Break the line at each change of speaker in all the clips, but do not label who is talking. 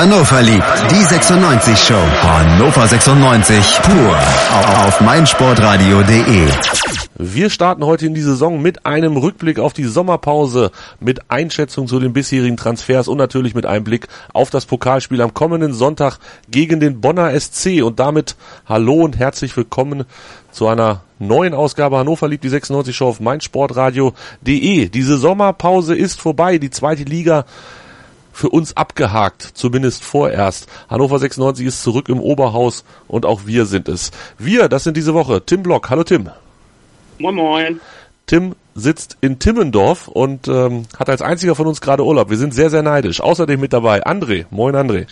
Hannover liebt die 96 Show. Hannover 96 pur auf meinsportradio.de.
Wir starten heute in die Saison mit einem Rückblick auf die Sommerpause, mit Einschätzung zu den bisherigen Transfers und natürlich mit einem Blick auf das Pokalspiel am kommenden Sonntag gegen den Bonner SC. Und damit hallo und herzlich willkommen zu einer neuen Ausgabe Hannover liebt die 96 Show auf meinsportradio.de. Diese Sommerpause ist vorbei. Die zweite Liga für uns abgehakt, zumindest vorerst. Hannover 96 ist zurück im Oberhaus und auch wir sind es. Wir, das sind diese Woche Tim Block. Hallo Tim.
Moin Moin.
Tim sitzt in Timmendorf und ähm, hat als einziger von uns gerade Urlaub. Wir sind sehr, sehr neidisch. Außerdem mit dabei André. Moin André.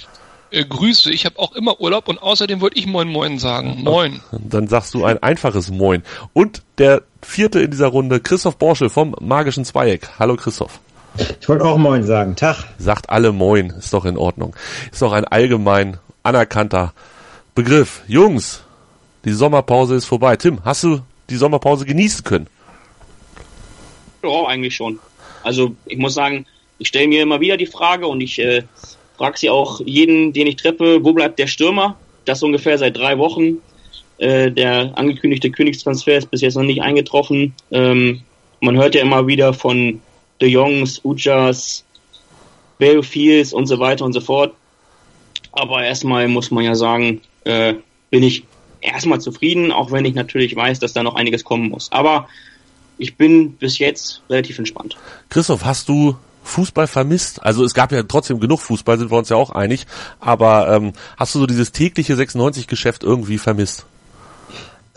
Äh, Grüße, ich habe auch immer Urlaub und außerdem wollte ich Moin Moin sagen. Moin.
Dann sagst du ein einfaches Moin. Und der vierte in dieser Runde, Christoph Borschel vom Magischen Zweieck. Hallo Christoph.
Ich wollte auch Moin sagen. Tag.
Sagt alle Moin, ist doch in Ordnung. Ist doch ein allgemein anerkannter Begriff. Jungs, die Sommerpause ist vorbei. Tim, hast du die Sommerpause genießen können?
Ja, eigentlich schon. Also ich muss sagen, ich stelle mir immer wieder die Frage und ich äh, frage sie auch jeden, den ich treffe, wo bleibt der Stürmer? Das ungefähr seit drei Wochen. Äh, der angekündigte Königstransfer ist bis jetzt noch nicht eingetroffen. Ähm, man hört ja immer wieder von De Jongs, Ujas, Balefields und so weiter und so fort. Aber erstmal muss man ja sagen, äh, bin ich erstmal zufrieden, auch wenn ich natürlich weiß, dass da noch einiges kommen muss. Aber ich bin bis jetzt relativ entspannt.
Christoph, hast du Fußball vermisst? Also es gab ja trotzdem genug Fußball, sind wir uns ja auch einig. Aber ähm, hast du so dieses tägliche 96-Geschäft irgendwie vermisst?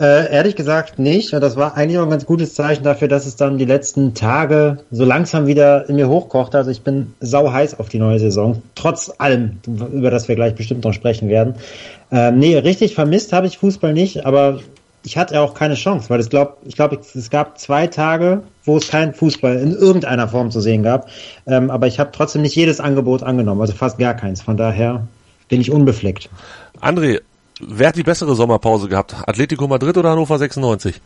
Äh, ehrlich gesagt nicht. Das war eigentlich auch ein ganz gutes Zeichen dafür, dass es dann die letzten Tage so langsam wieder in mir hochkochte. Also ich bin sau heiß auf die neue Saison. Trotz allem, über das wir gleich bestimmt noch sprechen werden. Ähm, nee, richtig vermisst habe ich Fußball nicht, aber ich hatte auch keine Chance, weil ich glaube, ich glaube, es gab zwei Tage, wo es keinen Fußball in irgendeiner Form zu sehen gab. Ähm, aber ich habe trotzdem nicht jedes Angebot angenommen, also fast gar keins. Von daher bin ich unbefleckt.
André, wer hat die bessere Sommerpause gehabt? Atletico Madrid oder Hannover 96?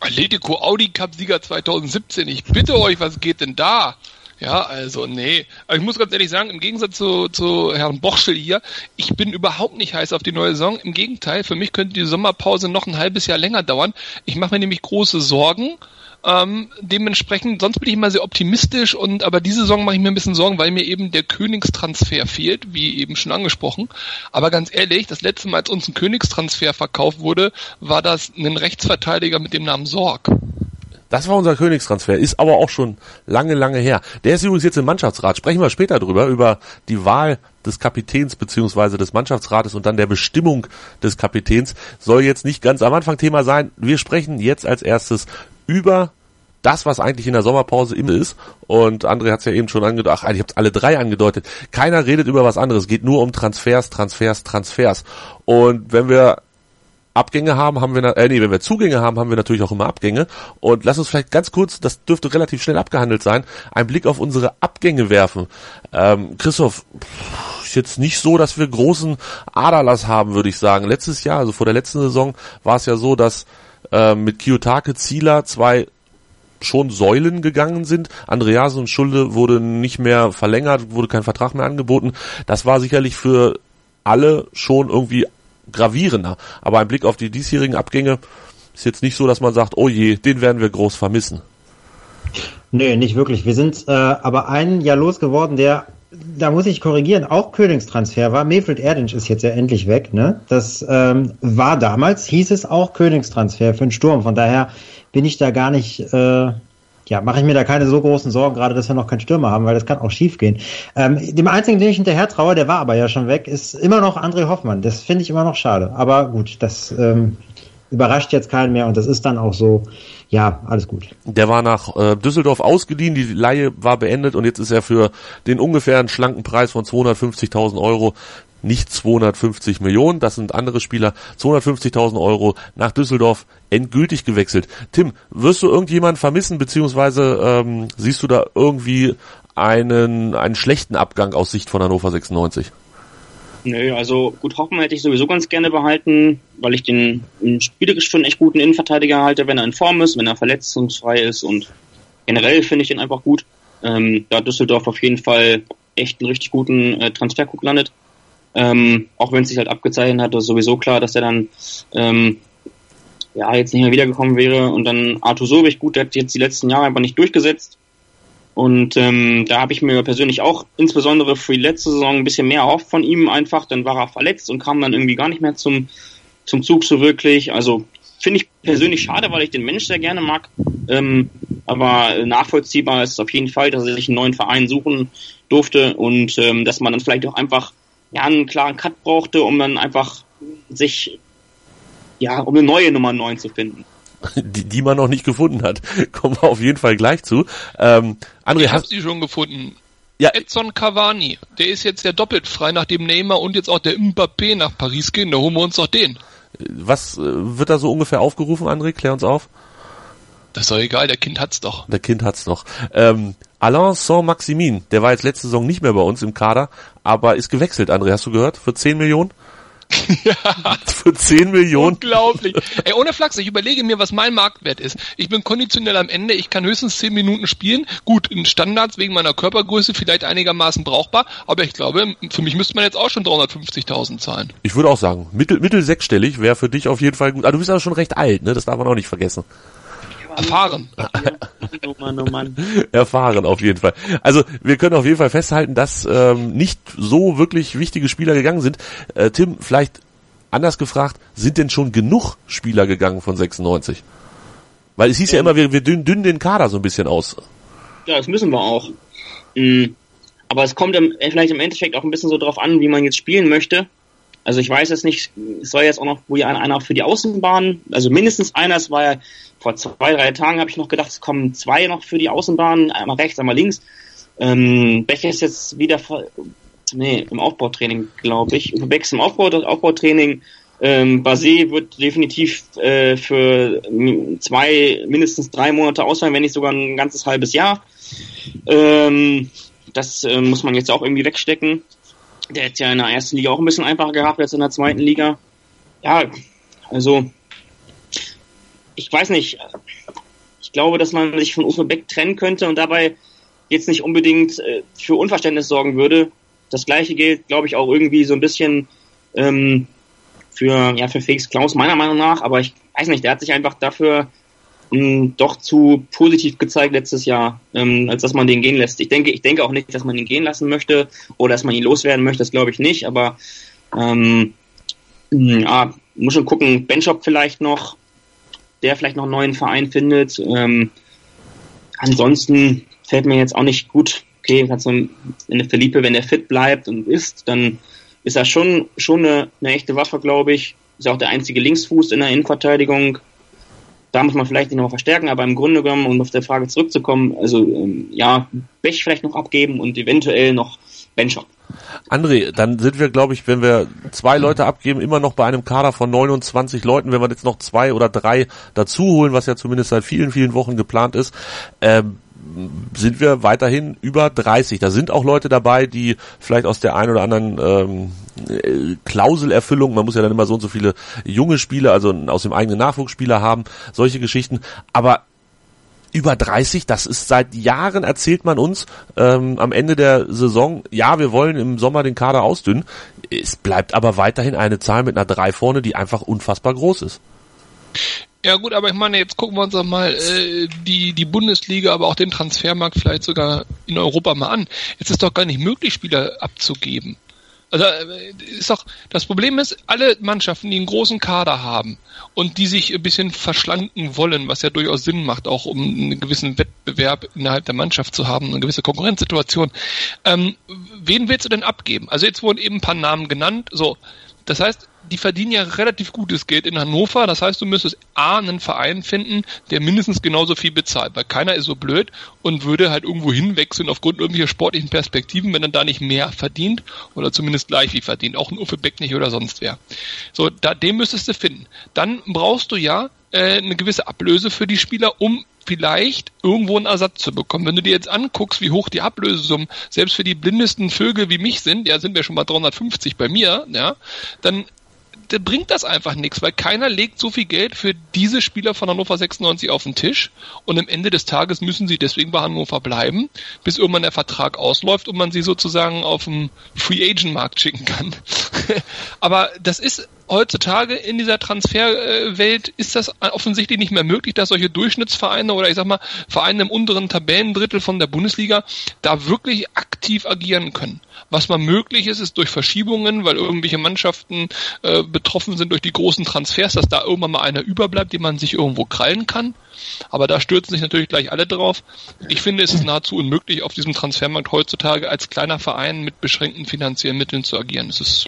Atletico Audi Cup Sieger 2017. Ich bitte euch, was geht denn da? Ja, also nee. Aber ich muss ganz ehrlich sagen, im Gegensatz zu, zu Herrn Bochschel hier, ich bin überhaupt nicht heiß auf die neue Saison. Im Gegenteil, für mich könnte die Sommerpause noch ein halbes Jahr länger dauern. Ich mache mir nämlich große Sorgen. Ähm, dementsprechend, sonst bin ich immer sehr optimistisch und aber diese Saison mache ich mir ein bisschen Sorgen, weil mir eben der Königstransfer fehlt, wie eben schon angesprochen. Aber ganz ehrlich, das letzte Mal, als uns ein Königstransfer verkauft wurde, war das ein Rechtsverteidiger mit dem Namen Sorg.
Das war unser Königstransfer, ist aber auch schon lange, lange her. Der ist übrigens jetzt im Mannschaftsrat. Sprechen wir später drüber, über die Wahl des Kapitäns beziehungsweise des Mannschaftsrates und dann der Bestimmung des Kapitäns. Soll jetzt nicht ganz am Anfang Thema sein. Wir sprechen jetzt als erstes über das, was eigentlich in der Sommerpause immer ist. Und André hat es ja eben schon angedeutet, ach, ich habe alle drei angedeutet. Keiner redet über was anderes. Es geht nur um Transfers, Transfers, Transfers. Und wenn wir Abgänge haben, haben wir, äh, nee, wenn wir Zugänge haben, haben wir natürlich auch immer Abgänge. Und lass uns vielleicht ganz kurz, das dürfte relativ schnell abgehandelt sein, einen Blick auf unsere Abgänge werfen. Ähm, Christoph, ist jetzt nicht so, dass wir großen Aderlass haben, würde ich sagen. Letztes Jahr, also vor der letzten Saison, war es ja so, dass äh, mit Kiyotake Zieler zwei schon Säulen gegangen sind. Andreas und Schulde wurde nicht mehr verlängert, wurde kein Vertrag mehr angeboten. Das war sicherlich für alle schon irgendwie gravierender. Aber ein Blick auf die diesjährigen Abgänge ist jetzt nicht so, dass man sagt, oh je, den werden wir groß vermissen.
Nee, nicht wirklich. Wir sind äh, aber einen ja losgeworden, der, da muss ich korrigieren, auch Königstransfer war. Mefred Erdinch ist jetzt ja endlich weg. Ne? Das ähm, war damals, hieß es auch Königstransfer für den Sturm. Von daher bin ich da gar nicht äh, ja, mache ich mir da keine so großen Sorgen, gerade dass wir noch keinen Stürmer haben, weil das kann auch schief gehen. Ähm, dem einzigen, den ich hinterher traue, der war aber ja schon weg, ist immer noch André Hoffmann. Das finde ich immer noch schade. Aber gut, das ähm, überrascht jetzt keinen mehr und das ist dann auch so. Ja, alles gut.
Der war nach äh, Düsseldorf ausgeliehen, die Laie war beendet und jetzt ist er für den ungefähren schlanken Preis von 250.000 Euro nicht 250 Millionen, das sind andere Spieler, 250.000 Euro nach Düsseldorf endgültig gewechselt. Tim, wirst du irgendjemanden vermissen, beziehungsweise ähm, siehst du da irgendwie einen, einen schlechten Abgang aus Sicht von Hannover 96?
Nö, also gut, Hoffmann hätte ich sowieso ganz gerne behalten, weil ich den spielerisch für einen echt guten Innenverteidiger halte, wenn er in Form ist, wenn er verletzungsfrei ist und generell finde ich ihn einfach gut. Ähm, da Düsseldorf auf jeden Fall echt einen richtig guten äh, Transferguck gelandet. Ähm, auch wenn es sich halt abgezeichnet hat, ist sowieso klar, dass er dann ähm, ja jetzt nicht mehr wiedergekommen wäre. Und dann Arthur Sobich, gut, der hat jetzt die letzten Jahre einfach nicht durchgesetzt. Und ähm, da habe ich mir persönlich auch insbesondere für die letzte Saison ein bisschen mehr erhofft von ihm einfach. Dann war er verletzt und kam dann irgendwie gar nicht mehr zum, zum Zug so wirklich. Also finde ich persönlich schade, weil ich den Mensch sehr gerne mag. Ähm, aber nachvollziehbar ist es auf jeden Fall, dass er sich einen neuen Verein suchen durfte und ähm, dass man dann vielleicht auch einfach ja, einen klaren Cut brauchte, um dann einfach sich, ja, um eine neue Nummer 9 zu finden.
Die, die man noch nicht gefunden hat. Kommen wir auf jeden Fall gleich zu. Ähm, André,
Ich hab
hast
sie schon gefunden.
Ja.
Edson Cavani, der ist jetzt ja doppelt frei, nachdem Neymar und jetzt auch der Mbappé nach Paris gehen. Da holen wir uns doch den.
was äh, wird da so ungefähr aufgerufen, André? Klär uns auf.
Das ist doch egal, der Kind hat's doch.
Der Kind hat's noch. Ähm, Alain Saint-Maximin, der war jetzt letzte Saison nicht mehr bei uns im Kader, aber ist gewechselt, André, hast du gehört? Für 10 Millionen? ja. Für 10 Millionen?
Unglaublich. Ey, ohne Flachs, ich überlege mir, was mein Marktwert ist. Ich bin konditionell am Ende, ich kann höchstens 10 Minuten spielen. Gut, in Standards wegen meiner Körpergröße vielleicht einigermaßen brauchbar, aber ich glaube, für mich müsste man jetzt auch schon 350.000 zahlen.
Ich würde auch sagen, mittel, mittel sechsstellig wäre für dich auf jeden Fall gut. Ah, du bist aber schon recht alt, ne? Das darf man auch nicht vergessen.
Erfahren.
Oh Mann, oh Mann.
Erfahren auf jeden Fall. Also wir können auf jeden Fall festhalten, dass ähm, nicht so wirklich wichtige Spieler gegangen sind. Äh, Tim, vielleicht anders gefragt, sind denn schon genug Spieler gegangen von 96? Weil es hieß ja immer, wir, wir dünnen, dünnen den Kader so ein bisschen aus.
Ja, das müssen wir auch. Mhm. Aber es kommt im, vielleicht im Endeffekt auch ein bisschen so drauf an, wie man jetzt spielen möchte. Also ich weiß es nicht, es soll jetzt auch noch wohl einer, einer für die Außenbahn, also mindestens einer, es war ja vor zwei, drei Tagen habe ich noch gedacht, es kommen zwei noch für die Außenbahn, einmal rechts, einmal links. Ähm, Becher ist jetzt wieder nee, im Aufbautraining, glaube ich. Beck ist im Aufbau, Aufbautraining. Ähm, Basé wird definitiv äh, für zwei, mindestens drei Monate ausfallen, wenn nicht sogar ein ganzes halbes Jahr. Ähm, das äh, muss man jetzt auch irgendwie wegstecken. Der hat ja in der ersten Liga auch ein bisschen einfacher gehabt als in der zweiten Liga. Ja, also ich weiß nicht. Ich glaube, dass man sich von Uwe Beck trennen könnte und dabei jetzt nicht unbedingt äh, für Unverständnis sorgen würde. Das gleiche gilt, glaube ich, auch irgendwie so ein bisschen ähm, für, ja, für Felix Klaus, meiner Meinung nach, aber ich weiß nicht, der hat sich einfach dafür mh, doch zu positiv gezeigt letztes Jahr, ähm, als dass man den gehen lässt. Ich denke, ich denke auch nicht, dass man ihn gehen lassen möchte oder dass man ihn loswerden möchte, das glaube ich nicht, aber ähm, mh, ja, muss schon gucken, Benchop vielleicht noch, der vielleicht noch einen neuen Verein findet. Ähm, ansonsten fällt mir jetzt auch nicht gut, okay, so ein, eine Felipe, wenn der fit bleibt und ist, dann ist er schon, schon eine, eine echte Waffe, glaube ich. Ist auch der einzige Linksfuß in der Innenverteidigung. Da muss man vielleicht nicht noch verstärken, aber im Grunde genommen, um auf der Frage zurückzukommen, also ähm, ja, Bech vielleicht noch abgeben und eventuell noch Benchop.
André, dann sind wir, glaube ich, wenn wir zwei Leute abgeben, immer noch bei einem Kader von 29 Leuten. Wenn wir jetzt noch zwei oder drei dazu holen, was ja zumindest seit vielen, vielen Wochen geplant ist, ähm, sind wir weiterhin über 30. Da sind auch Leute dabei, die vielleicht aus der einen oder anderen ähm, äh, Klauselerfüllung, man muss ja dann immer so und so viele junge Spieler, also aus dem eigenen Nachwuchsspieler haben, solche Geschichten. Aber über 30, das ist seit Jahren erzählt man uns ähm, am Ende der Saison, ja, wir wollen im Sommer den Kader ausdünnen. Es bleibt aber weiterhin eine Zahl mit einer 3 vorne, die einfach unfassbar groß ist.
Ja gut, aber ich meine, jetzt gucken wir uns doch mal äh, die, die Bundesliga, aber auch den Transfermarkt vielleicht sogar in Europa mal an. Jetzt ist doch gar nicht möglich, Spieler abzugeben. Also äh, ist doch das Problem ist, alle Mannschaften, die einen großen Kader haben und die sich ein bisschen verschlanken wollen, was ja durchaus Sinn macht, auch um einen gewissen Wettbewerb innerhalb der Mannschaft zu haben, eine gewisse Konkurrenzsituation. Ähm, wen willst du denn abgeben? Also jetzt wurden eben ein paar Namen genannt. So, das heißt, die verdienen ja relativ gutes Geld in Hannover. Das heißt, du müsstest A, einen Verein finden, der mindestens genauso viel bezahlt, weil keiner ist so blöd und würde halt irgendwo hinwechseln aufgrund irgendwelcher sportlichen Perspektiven, wenn er da nicht mehr verdient oder zumindest gleich viel verdient. Auch ein Uffe Beck nicht oder sonst wer. So, da, den müsstest du finden. Dann brauchst du ja äh, eine gewisse Ablöse für die Spieler, um vielleicht irgendwo einen Ersatz zu bekommen. Wenn du dir jetzt anguckst, wie hoch die Ablösesummen selbst für die blindesten Vögel wie mich sind, ja, sind wir schon mal 350 bei mir, ja, dann bringt das einfach nichts, weil keiner legt so viel Geld für diese Spieler von Hannover 96 auf den Tisch und am Ende des Tages müssen sie deswegen bei Hannover bleiben, bis irgendwann der Vertrag ausläuft und man sie sozusagen auf dem Free Agent Markt schicken kann. Aber das ist heutzutage in dieser Transferwelt ist das offensichtlich nicht mehr möglich, dass solche Durchschnittsvereine oder ich sag mal Vereine im unteren Tabellendrittel von der Bundesliga da wirklich aktiv agieren können. Was mal möglich ist, ist durch Verschiebungen, weil irgendwelche Mannschaften äh, betroffen sind durch die großen Transfers, dass da irgendwann mal einer überbleibt, den man sich irgendwo krallen kann. Aber da stürzen sich natürlich gleich alle drauf. Ich finde, es ist nahezu unmöglich, auf diesem Transfermarkt heutzutage als kleiner Verein mit beschränkten finanziellen Mitteln zu agieren. Es ist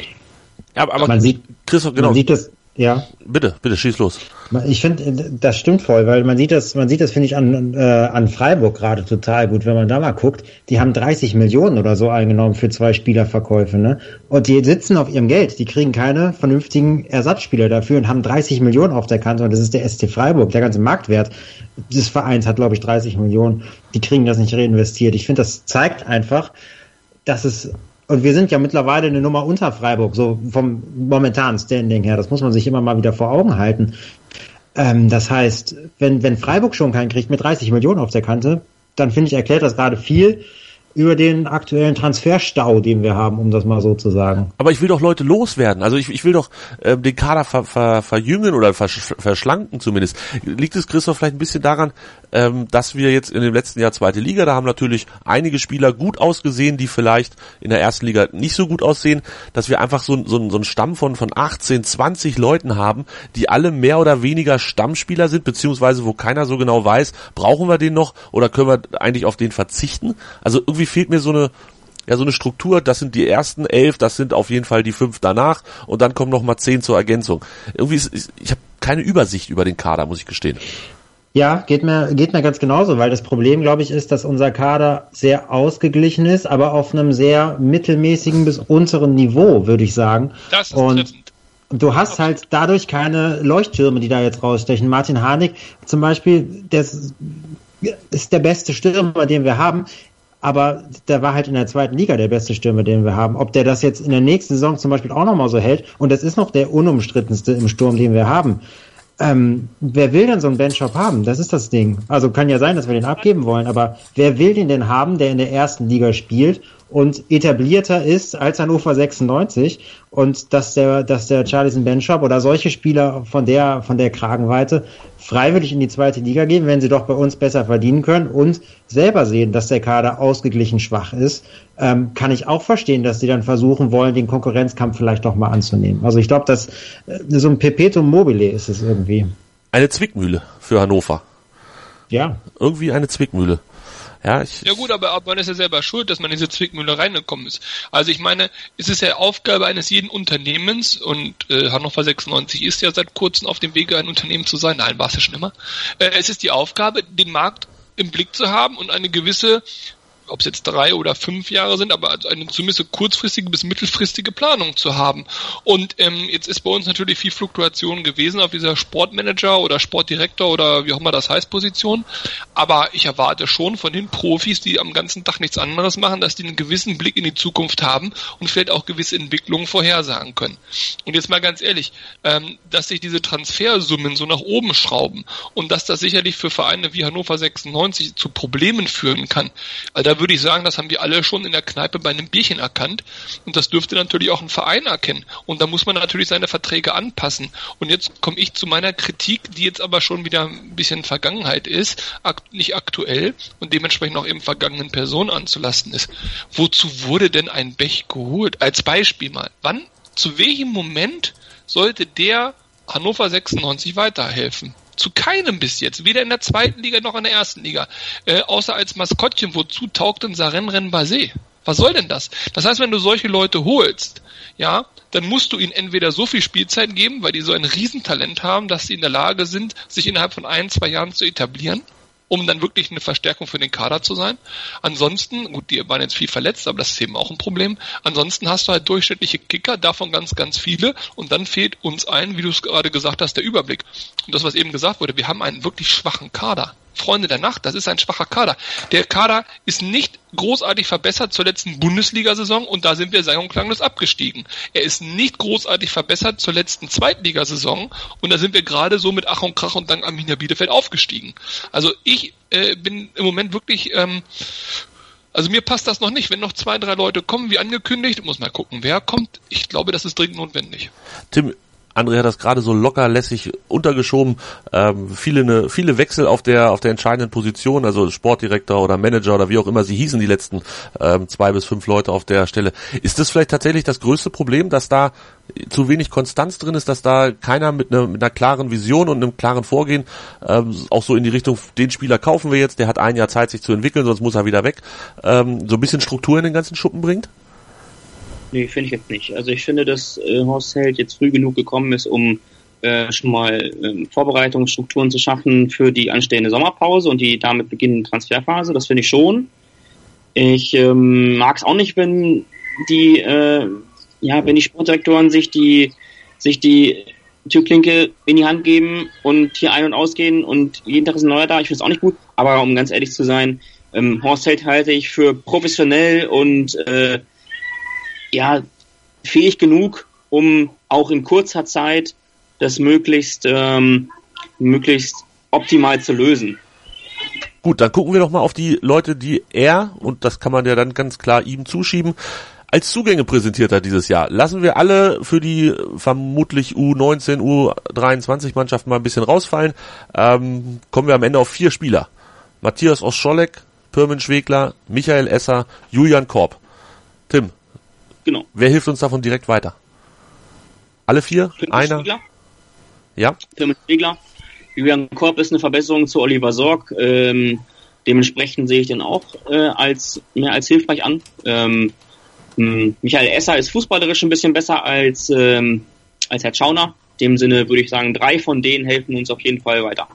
Ja, aber
Man sieht,
Christoph, genau.
man sieht das, ja.
Bitte, bitte, schieß los.
Ich finde, das stimmt voll, weil man sieht das, man sieht das, finde ich, an, äh, an Freiburg gerade total gut, wenn man da mal guckt. Die haben 30 Millionen oder so eingenommen für zwei Spielerverkäufe, ne? Und die sitzen auf ihrem Geld. Die kriegen keine vernünftigen Ersatzspieler dafür und haben 30 Millionen auf der Kante und das ist der SC Freiburg. Der ganze Marktwert des Vereins hat, glaube ich, 30 Millionen. Die kriegen das nicht reinvestiert. Ich finde, das zeigt einfach, dass es und wir sind ja mittlerweile eine Nummer unter Freiburg, so vom momentanen Standing her. Das muss man sich immer mal wieder vor Augen halten. Ähm, das heißt, wenn, wenn Freiburg schon keinen kriegt mit 30 Millionen auf der Kante, dann finde ich, erklärt das gerade viel über den aktuellen Transferstau, den wir haben, um das mal so zu sagen.
Aber ich will doch Leute loswerden. Also ich, ich will doch äh, den Kader ver, ver, verjüngen oder versch verschlanken zumindest. Liegt es, Christoph, vielleicht ein bisschen daran, ähm, dass wir jetzt in dem letzten Jahr zweite Liga, da haben natürlich einige Spieler gut ausgesehen, die vielleicht in der ersten Liga nicht so gut aussehen, dass wir einfach so, so, so einen Stamm von, von 18, 20 Leuten haben, die alle mehr oder weniger Stammspieler sind, beziehungsweise wo keiner so genau weiß, brauchen wir den noch oder können wir eigentlich auf den verzichten? Also irgendwie fehlt mir so eine, ja, so eine Struktur, das sind die ersten elf, das sind auf jeden Fall die fünf danach und dann kommen noch mal zehn zur Ergänzung. Irgendwie ist, ist ich habe keine Übersicht über den Kader, muss ich gestehen.
Ja, geht mir, geht mir ganz genauso, weil das Problem, glaube ich, ist, dass unser Kader sehr ausgeglichen ist, aber auf einem sehr mittelmäßigen bis unteren Niveau, würde ich sagen.
Das ist
Und du hast halt dadurch keine Leuchttürme, die da jetzt rausstechen. Martin Harnik zum Beispiel, der ist der beste Stürmer, den wir haben. Aber der war halt in der zweiten Liga der beste Stürmer, den wir haben. Ob der das jetzt in der nächsten Saison zum Beispiel auch nochmal so hält, und das ist noch der unumstrittenste im Sturm, den wir haben. Ähm, wer will denn so einen Benchop haben? Das ist das Ding. Also kann ja sein, dass wir den abgeben wollen, aber wer will den denn haben, der in der ersten Liga spielt und etablierter ist als Hannover 96 und dass der, dass der Charlison Benchop oder solche Spieler von der, von der Kragenweite freiwillig in die zweite Liga gehen, wenn sie doch bei uns besser verdienen können und selber sehen, dass der Kader ausgeglichen schwach ist, ähm, kann ich auch verstehen, dass sie dann versuchen wollen, den Konkurrenzkampf vielleicht doch mal anzunehmen. Also ich glaube, dass äh, so ein Perpetuum mobile ist es irgendwie.
Eine Zwickmühle für Hannover.
Ja.
Irgendwie eine Zwickmühle. Ja, ich,
Ja gut, aber man ist ja selber schuld, dass man in diese Zwickmühle reingekommen ist. Also ich meine, es ist ja Aufgabe eines jeden Unternehmens und äh, Hannover 96 ist ja seit kurzem auf dem Wege, ein Unternehmen zu sein. Nein, war es ja schon immer. Äh, es ist die Aufgabe, den Markt im Blick zu haben und eine gewisse ob es jetzt drei oder fünf Jahre sind, aber also eine zumindest kurzfristige bis mittelfristige Planung zu haben. Und ähm, jetzt ist bei uns natürlich viel Fluktuation gewesen auf dieser Sportmanager oder Sportdirektor oder wie auch immer das heißt Position. Aber ich erwarte schon von den Profis, die am ganzen Tag nichts anderes machen, dass die einen gewissen Blick in die Zukunft haben und vielleicht auch gewisse Entwicklungen vorhersagen können. Und jetzt mal ganz ehrlich, ähm, dass sich diese Transfersummen so nach oben schrauben und dass das sicherlich für Vereine wie Hannover 96 zu Problemen führen kann. Also würde ich sagen, das haben wir alle schon in der Kneipe bei einem Bierchen erkannt. Und das dürfte natürlich auch ein Verein erkennen. Und da muss man natürlich seine Verträge anpassen. Und jetzt komme ich zu meiner Kritik, die jetzt aber schon wieder ein bisschen Vergangenheit ist, nicht aktuell und dementsprechend auch eben vergangenen Personen anzulasten ist. Wozu wurde denn ein Bech geholt? Als Beispiel mal. Wann, zu welchem Moment sollte der Hannover 96 weiterhelfen? Zu keinem bis jetzt, weder in der zweiten Liga noch in der ersten Liga. Äh, außer als Maskottchen, wozu taugt denn Saren Basé? Was soll denn das? Das heißt, wenn du solche Leute holst, ja, dann musst du ihnen entweder so viel Spielzeit geben, weil die so ein Riesentalent haben, dass sie in der Lage sind, sich innerhalb von ein, zwei Jahren zu etablieren, um dann wirklich eine Verstärkung für den Kader zu sein. Ansonsten, gut, die waren jetzt viel verletzt, aber das ist eben auch ein Problem. Ansonsten hast du halt durchschnittliche Kicker, davon ganz, ganz viele. Und dann fehlt uns allen, wie du es gerade gesagt hast, der Überblick. Und das, was eben gesagt wurde, wir haben einen wirklich schwachen Kader. Freunde der Nacht, das ist ein schwacher Kader. Der Kader ist nicht großartig verbessert zur letzten Bundesliga-Saison und da sind wir sang- und klanglos abgestiegen. Er ist nicht großartig verbessert zur letzten Zweitligasaison und da sind wir gerade so mit Ach und Krach und Dank Arminia Bielefeld aufgestiegen. Also ich äh, bin im Moment wirklich ähm, also mir passt das noch nicht. Wenn noch zwei, drei Leute kommen, wie angekündigt, muss mal gucken, wer kommt. Ich glaube, das ist dringend notwendig.
Tim, André hat das gerade so locker lässig untergeschoben. Ähm, viele, ne, viele Wechsel auf der, auf der entscheidenden Position, also Sportdirektor oder Manager oder wie auch immer sie hießen, die letzten ähm, zwei bis fünf Leute auf der Stelle. Ist das vielleicht tatsächlich das größte Problem, dass da zu wenig Konstanz drin ist, dass da keiner mit, ne, mit einer klaren Vision und einem klaren Vorgehen ähm, auch so in die Richtung, den Spieler kaufen wir jetzt, der hat ein Jahr Zeit, sich zu entwickeln, sonst muss er wieder weg, ähm, so ein bisschen Struktur in den ganzen Schuppen bringt?
Nee, finde ich jetzt nicht. Also ich finde, dass äh, Horst Held jetzt früh genug gekommen ist, um äh, schon mal ähm, Vorbereitungsstrukturen zu schaffen für die anstehende Sommerpause und die damit beginnende Transferphase. Das finde ich schon. Ich ähm, mag es auch nicht, wenn die, äh, ja, wenn die Sportdirektoren sich die, sich die Türklinke in die Hand geben und hier ein- und ausgehen und jeden Tag ist ein neuer da. Ich finde es auch nicht gut. Aber um ganz ehrlich zu sein, ähm, Horst Held halte ich für professionell und äh, ja, fähig genug, um auch in kurzer Zeit das möglichst, ähm, möglichst optimal zu lösen.
Gut, dann gucken wir doch mal auf die Leute, die er, und das kann man ja dann ganz klar ihm zuschieben, als Zugänge präsentiert hat dieses Jahr. Lassen wir alle für die vermutlich U19, U23 Mannschaften mal ein bisschen rausfallen. Ähm, kommen wir am Ende auf vier Spieler. Matthias Oscholek, Pirmin Schwegler, Michael Esser, Julian Korb. Tim,
Genau.
wer hilft uns davon direkt weiter? Alle vier? Einer?
Spiegler,
Ja?
Firmen Spiegler. Julian Korb ist eine Verbesserung zu Oliver Sorg. Ähm, dementsprechend sehe ich den auch äh, als mehr als hilfreich an. Ähm, Michael Esser ist fußballerisch ein bisschen besser als, ähm, als Herr Schauner. In dem Sinne würde ich sagen, drei von denen helfen uns auf jeden Fall weiter.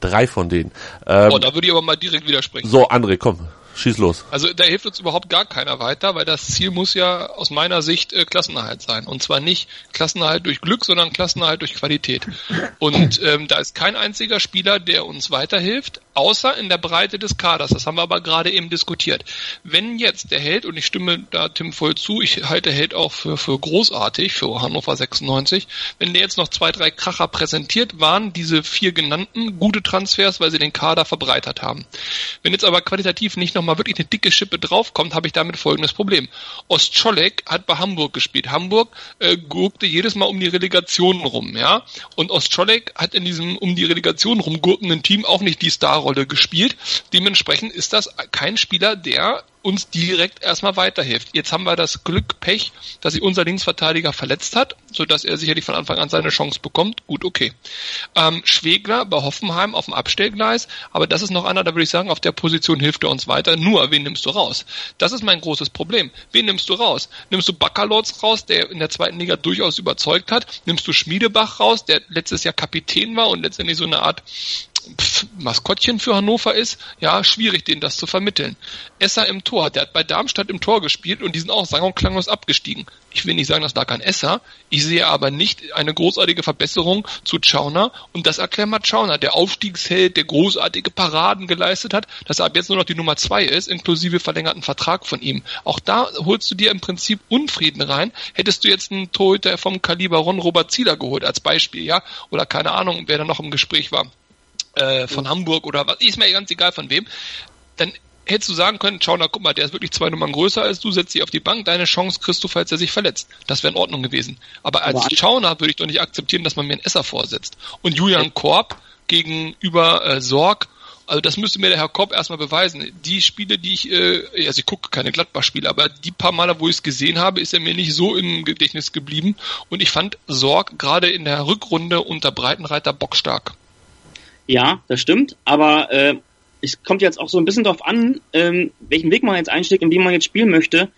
Drei von denen. Ähm,
Oh, da würde ich aber mal direkt widersprechen.
so, André, komm, schieß los.
Also da hilft uns überhaupt gar keiner weiter, weil das Ziel muss ja aus meiner Sicht äh, Klassenerhalt sein. Und zwar nicht Klassenerhalt durch Glück, sondern Klassenerhalt durch Qualität. Und ähm, da ist kein einziger Spieler, der uns weiterhilft, außer in der Breite des Kaders. Das haben wir aber gerade eben diskutiert. Wenn jetzt der Held, und ich stimme da Tim voll zu, ich halte Held auch für, für großartig, für Hannover 96, wenn der jetzt noch zwei, drei Kracher präsentiert, waren diese vier genannten gute Transfers, weil sie den Kader verbreitert haben. Wenn jetzt aber qualitativ nicht nochmal wirklich eine dicke Schippe draufkommt, habe ich damit folgendes Problem. Ostscholek hat bei Hamburg gespielt. Hamburg äh, gurkte jedes Mal um die Relegation rum, ja. Und Ostscholek hat in diesem um die Relegation rumgurkenden Team auch nicht die Starrolle gespielt. Dementsprechend ist das kein Spieler, der uns direkt erstmal weiterhilft. Jetzt haben wir das Glück, Pech, dass sich unser Linksverteidiger verletzt hat, sodass er sicherlich von Anfang an seine Chance bekommt. Gut, okay. Ähm, Schwegler bei Hoffenheim auf dem Abstellgleis, aber das ist noch einer, da würde ich sagen, auf der Position hilft er uns weiter. Nur, wen nimmst du raus? Das ist mein großes Problem. Wen nimmst du raus? Nimmst du Baccalords raus, der in der zweiten Liga durchaus überzeugt hat? Nimmst du Schmiedebach raus, der letztes Jahr Kapitän war und letztendlich so eine Art Maskottchen für Hannover ist, ja, schwierig, denen das zu vermitteln. Esser im Tor, der hat bei Darmstadt im Tor gespielt und die sind auch sang- und klanglos abgestiegen. Ich will nicht sagen, das lag an Esser, ich sehe aber nicht eine großartige Verbesserung zu Schauner und das erklärt mal Schauner, der Aufstiegsheld, der großartige Paraden geleistet hat, dass er ab jetzt nur noch die Nummer zwei ist, inklusive verlängerten Vertrag von ihm. Auch da holst du dir im Prinzip Unfrieden rein. Hättest du jetzt einen Torhüter vom Kaliber Ron Robert Zieler geholt als Beispiel, ja, oder keine Ahnung, wer da noch im Gespräch war äh, von Hamburg oder was, ist mir ganz egal von wem, dann hättest du sagen können, schau, na guck mal, der ist wirklich zwei Nummern größer als du, setz dich auf die Bank, deine Chance kriegst du, falls er sich verletzt. Das wäre in Ordnung gewesen. Aber als
Aber-
Schauner würde ich doch nicht akzeptieren, dass man mir einen Esser vorsetzt. Und Julian Korb gegenüber äh, Sorg, also das müsste mir der Herr Korb erstmal beweisen. Die Spiele, die ich, äh, also ich gucke keine Gladbach-Spiele, aber die paar Male, wo ich es gesehen habe, ist er mir nicht so im Gedächtnis geblieben. Und ich fand Sorg gerade in der Rückrunde unter Breitenreiter bockstark.
Ja, das stimmt, aber äh, es kommt jetzt auch so ein bisschen darauf an, ähm, welchen Weg man jetzt einschlägt und wie man jetzt spielen möchte.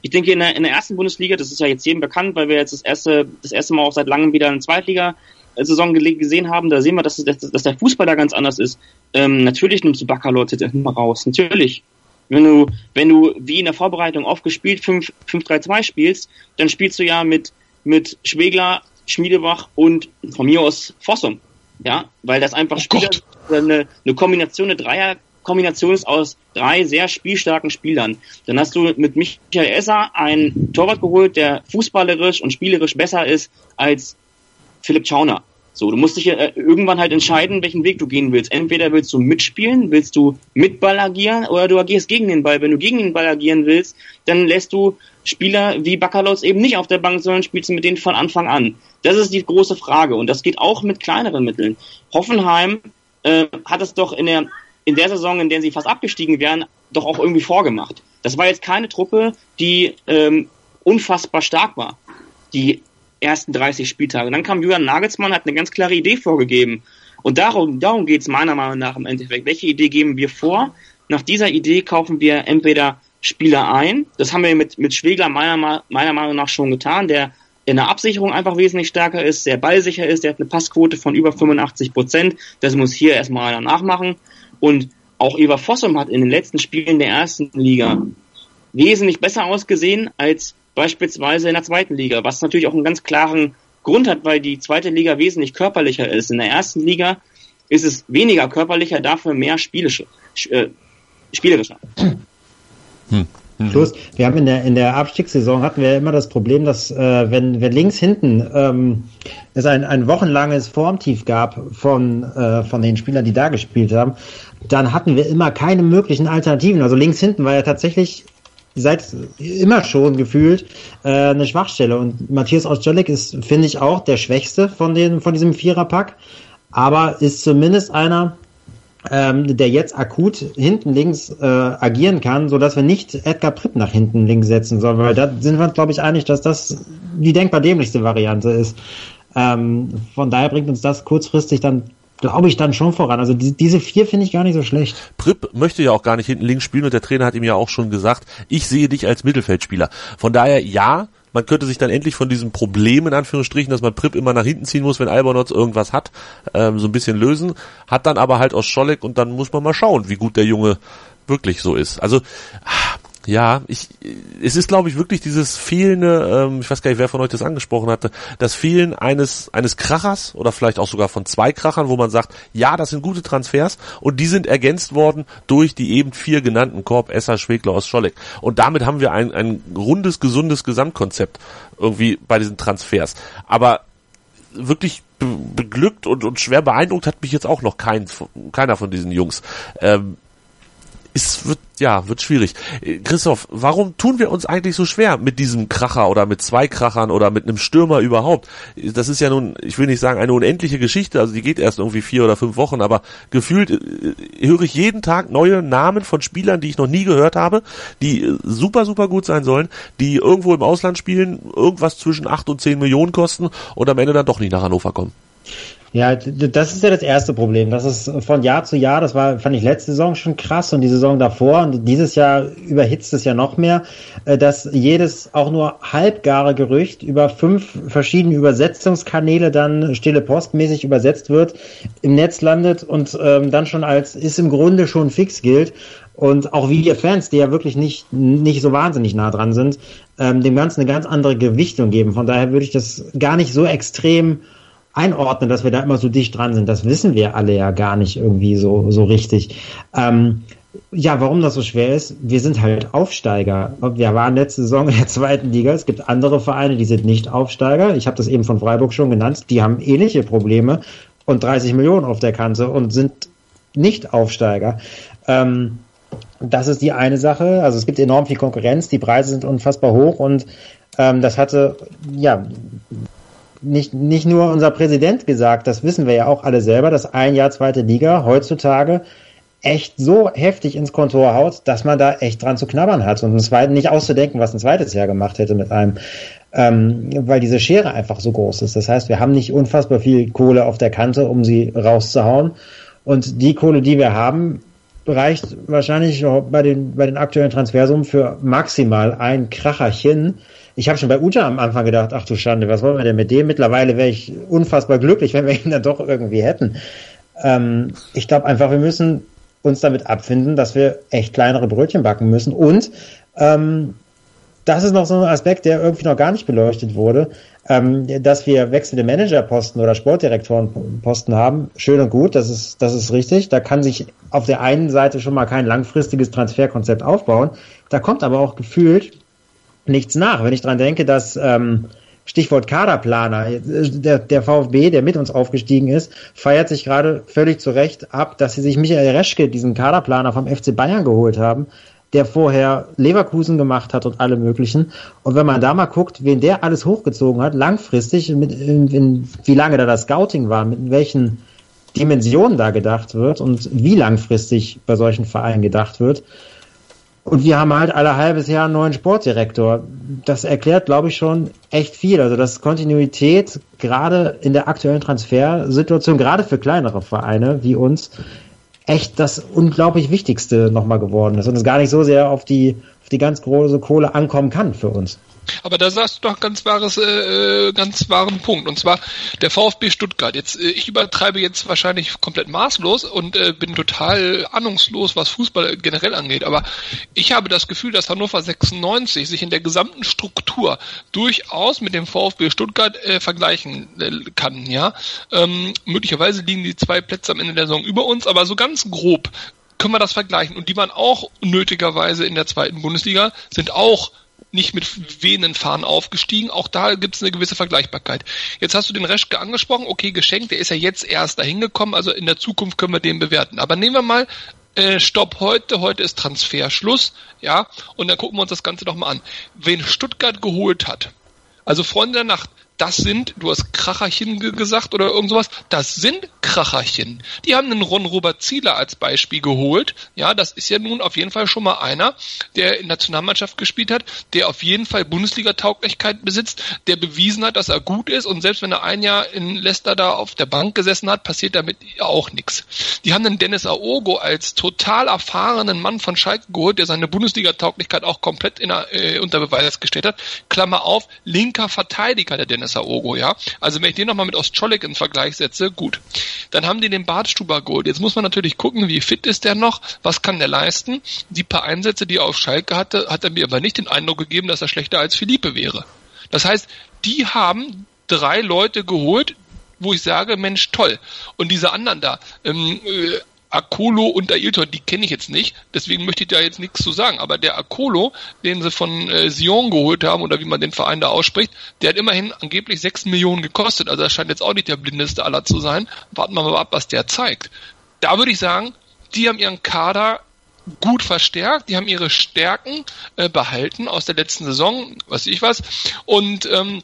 Ich denke, in der, in der ersten Bundesliga, das ist ja jetzt jedem bekannt, weil wir jetzt das erste, das erste Mal auch seit langem wieder eine Zweitliga-Saison gesehen haben, da sehen wir, dass, dass, dass der Fußball da ganz anders ist. Ähm, natürlich nimmst du Baccalords jetzt erstmal raus, natürlich. Wenn du, wenn du wie in der Vorbereitung aufgespielt 5-3-2 spielst, dann spielst du ja mit, mit Schwegler, Schmiedebach und von mir aus Fossum. Ja, weil das einfach
Oh
Spieler, eine, eine Kombination, eine Dreier-Kombination ist aus drei sehr spielstarken Spielern. Dann hast du mit Michael Esser einen Torwart geholt, der fußballerisch und spielerisch besser ist als Philipp Schauner. So, du musst dich äh, irgendwann halt entscheiden, welchen Weg du gehen willst. Entweder willst du mitspielen, willst du mit Ball agieren oder du agierst gegen den Ball. Wenn du gegen den Ball agieren willst, dann lässt du Spieler wie Bakalos eben nicht auf der Bank, sondern spielst mit denen von Anfang an. Das ist die große Frage und das geht auch mit kleineren Mitteln. Hoffenheim äh, hat es doch in der in der Saison, in der sie fast abgestiegen wären, doch auch irgendwie vorgemacht. Das war jetzt keine Truppe, die ähm, unfassbar stark war. Die ersten 30 Spieltage. Dann kam Julian Nagelsmann, hat eine ganz klare Idee vorgegeben. Und darum, darum geht es meiner Meinung nach im Endeffekt. Welche Idee geben wir vor? Nach dieser Idee kaufen wir entweder Spieler ein. Das haben wir mit, mit Schwegler meiner, meiner Meinung nach schon getan, der in der Absicherung einfach wesentlich stärker ist, sehr ballsicher ist, der hat eine Passquote von über 85 Prozent. Das muss hier erstmal einer nachmachen. Und auch Eva Fossum hat in den letzten Spielen der ersten Liga wesentlich besser ausgesehen als beispielsweise in der zweiten Liga, was natürlich auch einen ganz klaren Grund hat, weil die zweite Liga wesentlich körperlicher ist. In der ersten Liga ist es weniger körperlicher, dafür mehr spielische, äh, spielerischer.
Hm. Plus, wir haben in der, in der Abstiegssaison hatten wir immer das Problem, dass äh, wenn, wenn links hinten ähm, es ein, ein wochenlanges Formtief gab von, äh, von den Spielern, die da gespielt haben, dann hatten wir immer keine möglichen Alternativen. Also links hinten war ja tatsächlich seit immer schon gefühlt äh, eine Schwachstelle. Und Matthias Ostjolik ist, finde ich, auch der Schwächste von, den, von diesem Viererpack, aber ist zumindest einer, ähm, der jetzt akut hinten links äh, agieren kann, so dass wir nicht Edgar Pripp nach hinten links setzen sollen, weil da sind wir uns, glaube ich, einig, dass das die denkbar dämlichste Variante ist. Ähm, von daher bringt uns das kurzfristig dann glaube ich, dann schon voran. Also die, diese vier finde ich gar nicht so schlecht.
Pripp möchte ja auch gar nicht hinten links spielen und der Trainer hat ihm ja auch schon gesagt, ich sehe dich als Mittelfeldspieler. Von daher, ja, man könnte sich dann endlich von diesem Problem in Anführungsstrichen, dass man Pripp immer nach hinten ziehen muss, wenn Albonotz irgendwas hat, ähm, so ein bisschen lösen. Hat dann aber halt aus Scholleck und dann muss man mal schauen, wie gut der Junge wirklich so ist. Also ja, ich, es ist, glaube ich, wirklich dieses fehlende, ähm, ich weiß gar nicht, wer von euch das angesprochen hatte, das Fehlen eines, eines Krachers oder vielleicht auch sogar von zwei Krachern, wo man sagt, ja, das sind gute Transfers und die sind ergänzt worden durch die eben vier genannten Korb, Esser, Schwegler aus Scholleck. Und damit haben wir ein, ein rundes, gesundes Gesamtkonzept irgendwie bei diesen Transfers. Aber wirklich beglückt und, und schwer beeindruckt hat mich jetzt auch noch kein, keiner von diesen Jungs. Ähm, es wird, ja, wird schwierig. Äh, Christoph, warum tun wir uns eigentlich so schwer mit diesem Kracher oder mit zwei Krachern oder mit einem Stürmer überhaupt? Das ist ja nun, ich will nicht sagen eine unendliche Geschichte, also die geht erst irgendwie vier oder fünf Wochen, aber gefühlt äh, höre ich jeden Tag neue Namen von Spielern, die ich noch nie gehört habe, die äh, super, super gut sein sollen, die irgendwo im Ausland spielen, irgendwas zwischen acht und zehn Millionen kosten und am Ende dann doch nicht nach Hannover kommen.
Ja, das ist ja das erste Problem. Das ist von Jahr zu Jahr, das war, fand ich letzte Saison schon krass und die Saison davor und dieses Jahr überhitzt es ja noch mehr, äh, dass jedes auch nur halbgare Gerücht über fünf verschiedene Übersetzungskanäle dann stille postmäßig übersetzt wird, im Netz landet und ähm, dann schon als ist im Grunde schon fix gilt. Und auch wir Fans, die ja wirklich nicht, nicht so wahnsinnig nah dran sind, ähm, dem Ganzen eine ganz andere Gewichtung geben. Von daher würde ich das gar nicht so extrem einordnen, dass wir da immer so dicht dran sind. Das wissen wir alle ja gar nicht irgendwie so, so richtig. Ähm, ja, warum das so schwer ist, wir sind halt Aufsteiger. Wir waren letzte Saison in der zweiten Liga. Es gibt andere Vereine, die sind nicht Aufsteiger. Ich habe das eben von Freiburg schon genannt. Die haben ähnliche Probleme und 30 Millionen auf der Kante und sind nicht Aufsteiger. Ähm, das ist die eine Sache. Also es gibt enorm viel Konkurrenz, die Preise sind unfassbar hoch und ähm, das hatte, ja, nicht, nicht nur unser Präsident gesagt, das wissen wir ja auch alle selber, dass ein Jahr zweite Liga heutzutage echt so heftig ins Kontor haut, dass man da echt dran zu knabbern hat und ein zweites nicht auszudenken, was ein zweites Jahr gemacht hätte mit einem, ähm, weil diese Schere einfach so groß ist. Das heißt, wir haben nicht unfassbar viel Kohle auf der Kante, um sie rauszuhauen. Und die Kohle, die wir haben, reicht wahrscheinlich bei den, bei den aktuellen Transfersummen für maximal ein Kracherchen. Ich habe schon bei Uta am Anfang gedacht, ach du Schande, was wollen wir denn mit dem? Mittlerweile wäre ich unfassbar glücklich, wenn wir ihn dann doch irgendwie hätten. Ähm, ich glaube einfach, wir müssen uns damit abfinden, dass wir echt kleinere Brötchen backen müssen und ähm, das ist noch so ein Aspekt, der irgendwie noch gar nicht beleuchtet wurde, ähm, dass wir wechselnde Managerposten oder Sportdirektorenposten haben. Schön und gut, das ist, das ist richtig. Da kann sich auf der einen Seite schon mal kein langfristiges Transferkonzept aufbauen. Da kommt aber auch gefühlt nichts nach. Wenn ich dran denke, dass ähm, Stichwort Kaderplaner. Der, der VfB, der mit uns aufgestiegen ist, feiert sich gerade völlig zu Recht ab, dass sie sich Michael Reschke, diesen Kaderplaner vom FC Bayern geholt haben, der vorher Leverkusen gemacht hat und alle möglichen. Und wenn man da mal guckt, wen der alles hochgezogen hat, langfristig, mit, in, in, wie lange da das Scouting war, mit welchen Dimensionen da gedacht wird und wie langfristig bei solchen Vereinen gedacht wird. Und wir haben halt alle halbes Jahr einen neuen Sportdirektor. Das erklärt, glaube ich, schon echt viel. Also, dass Kontinuität gerade in der aktuellen Transfersituation, gerade für kleinere Vereine wie uns, echt das unglaublich Wichtigste nochmal geworden ist und es gar nicht so sehr auf die, auf die ganz große Kohle ankommen kann für uns.
Aber da sagst du doch ganz wahres, äh, äh, ganz wahren Punkt. Und zwar der VfB Stuttgart. Jetzt, äh, ich übertreibe jetzt wahrscheinlich komplett maßlos und äh, bin total ahnungslos, was Fußball generell angeht. Aber ich habe das Gefühl, dass Hannover 96 sich in der gesamten Struktur durchaus mit dem VfB Stuttgart äh, vergleichen äh, kann. Ja, ähm, möglicherweise liegen die zwei Plätze am Ende der Saison über uns, aber so ganz grob können wir das vergleichen. Und die waren auch nötigerweise in der zweiten Bundesliga, sind auch nicht mit wehenden Fahnen aufgestiegen. Auch da gibt es eine gewisse Vergleichbarkeit. Jetzt hast du den Reschke angesprochen. Okay, geschenkt. Der ist ja jetzt erst dahin gekommen. Also in der Zukunft können wir den bewerten. Aber nehmen wir mal äh, Stopp heute. Heute ist Transferschluss. Ja, und dann gucken wir uns das Ganze doch mal an. Wen Stuttgart geholt hat. Also Freunde der Nacht, das sind, du hast Kracherchen gesagt oder irgend sowas, das sind Kracherchen. Die haben einen Ron Robert Zieler als Beispiel geholt. Ja, das ist ja nun auf jeden Fall schon mal einer, der in Nationalmannschaft gespielt hat, der auf jeden Fall Bundesliga-Tauglichkeit besitzt, der bewiesen hat, dass er gut ist und selbst wenn er ein Jahr in Leicester da auf der Bank gesessen hat, passiert damit auch nichts. Die haben einen Dennis Aogo als total erfahrenen Mann von Schalke geholt, der seine Bundesliga-Tauglichkeit auch komplett in, äh, unter Beweis gestellt hat. Klammer auf, linker Verteidiger der Dennis Saogo, ja. Also wenn ich den nochmal mit Ostscholek in Vergleich setze, gut. Dann haben die den Bartstuber geholt. Jetzt muss man natürlich gucken, wie fit ist der noch, was kann der leisten. Die paar Einsätze, die er auf Schalke hatte, hat er mir aber nicht den Eindruck gegeben, dass er schlechter als Philippe wäre. Das heißt, die haben drei Leute geholt, wo ich sage, Mensch, toll. Und diese anderen da, ähm, äh, Akolo und Ailton, die kenne ich jetzt nicht, deswegen möchte ich da jetzt nichts zu sagen. Aber der Akolo, den sie von äh, Sion geholt haben, oder wie man den Verein da ausspricht, der hat immerhin angeblich sechs Millionen gekostet. Also das scheint jetzt auch nicht der blindeste aller zu sein. Warten wir mal ab, was der zeigt. Da würde ich sagen, die haben ihren Kader gut verstärkt, die haben ihre Stärken äh, behalten aus der letzten Saison, was ich was. Und ähm,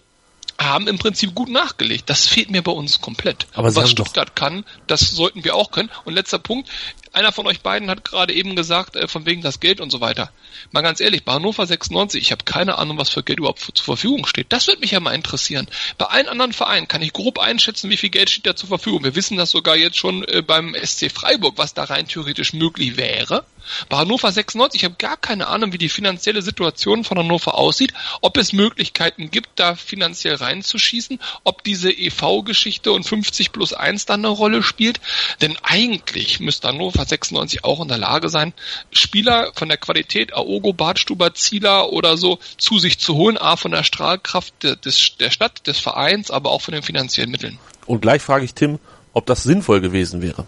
haben im Prinzip gut nachgelegt. Das fehlt mir bei uns komplett.
Aber
was Stuttgart kann, das sollten wir auch können. Und letzter Punkt, einer von euch beiden hat gerade eben gesagt, äh, von wegen das Geld und so weiter. Mal ganz ehrlich, bei Hannover 96, ich habe keine Ahnung, was für Geld überhaupt zur Verfügung steht. Das würde mich ja mal interessieren. Bei allen anderen Vereinen kann ich grob einschätzen, wie viel Geld steht da zur Verfügung. Wir wissen das sogar jetzt schon äh, beim SC Freiburg, was da rein theoretisch möglich wäre. Bei Hannover 96, ich habe gar keine Ahnung, wie die finanzielle Situation von Hannover aussieht, ob es Möglichkeiten gibt, da finanziell reinzuschießen, ob diese EV-Geschichte und 50 plus 1 dann eine Rolle spielt. Denn eigentlich müsste Hannover 96 auch in der Lage sein, Spieler von der Qualität Aogo, Badstuber, Zieler oder so zu sich zu holen, A von der Strahlkraft des, der Stadt, des Vereins, aber auch von den finanziellen Mitteln.
Und gleich frage ich Tim, ob das sinnvoll gewesen wäre.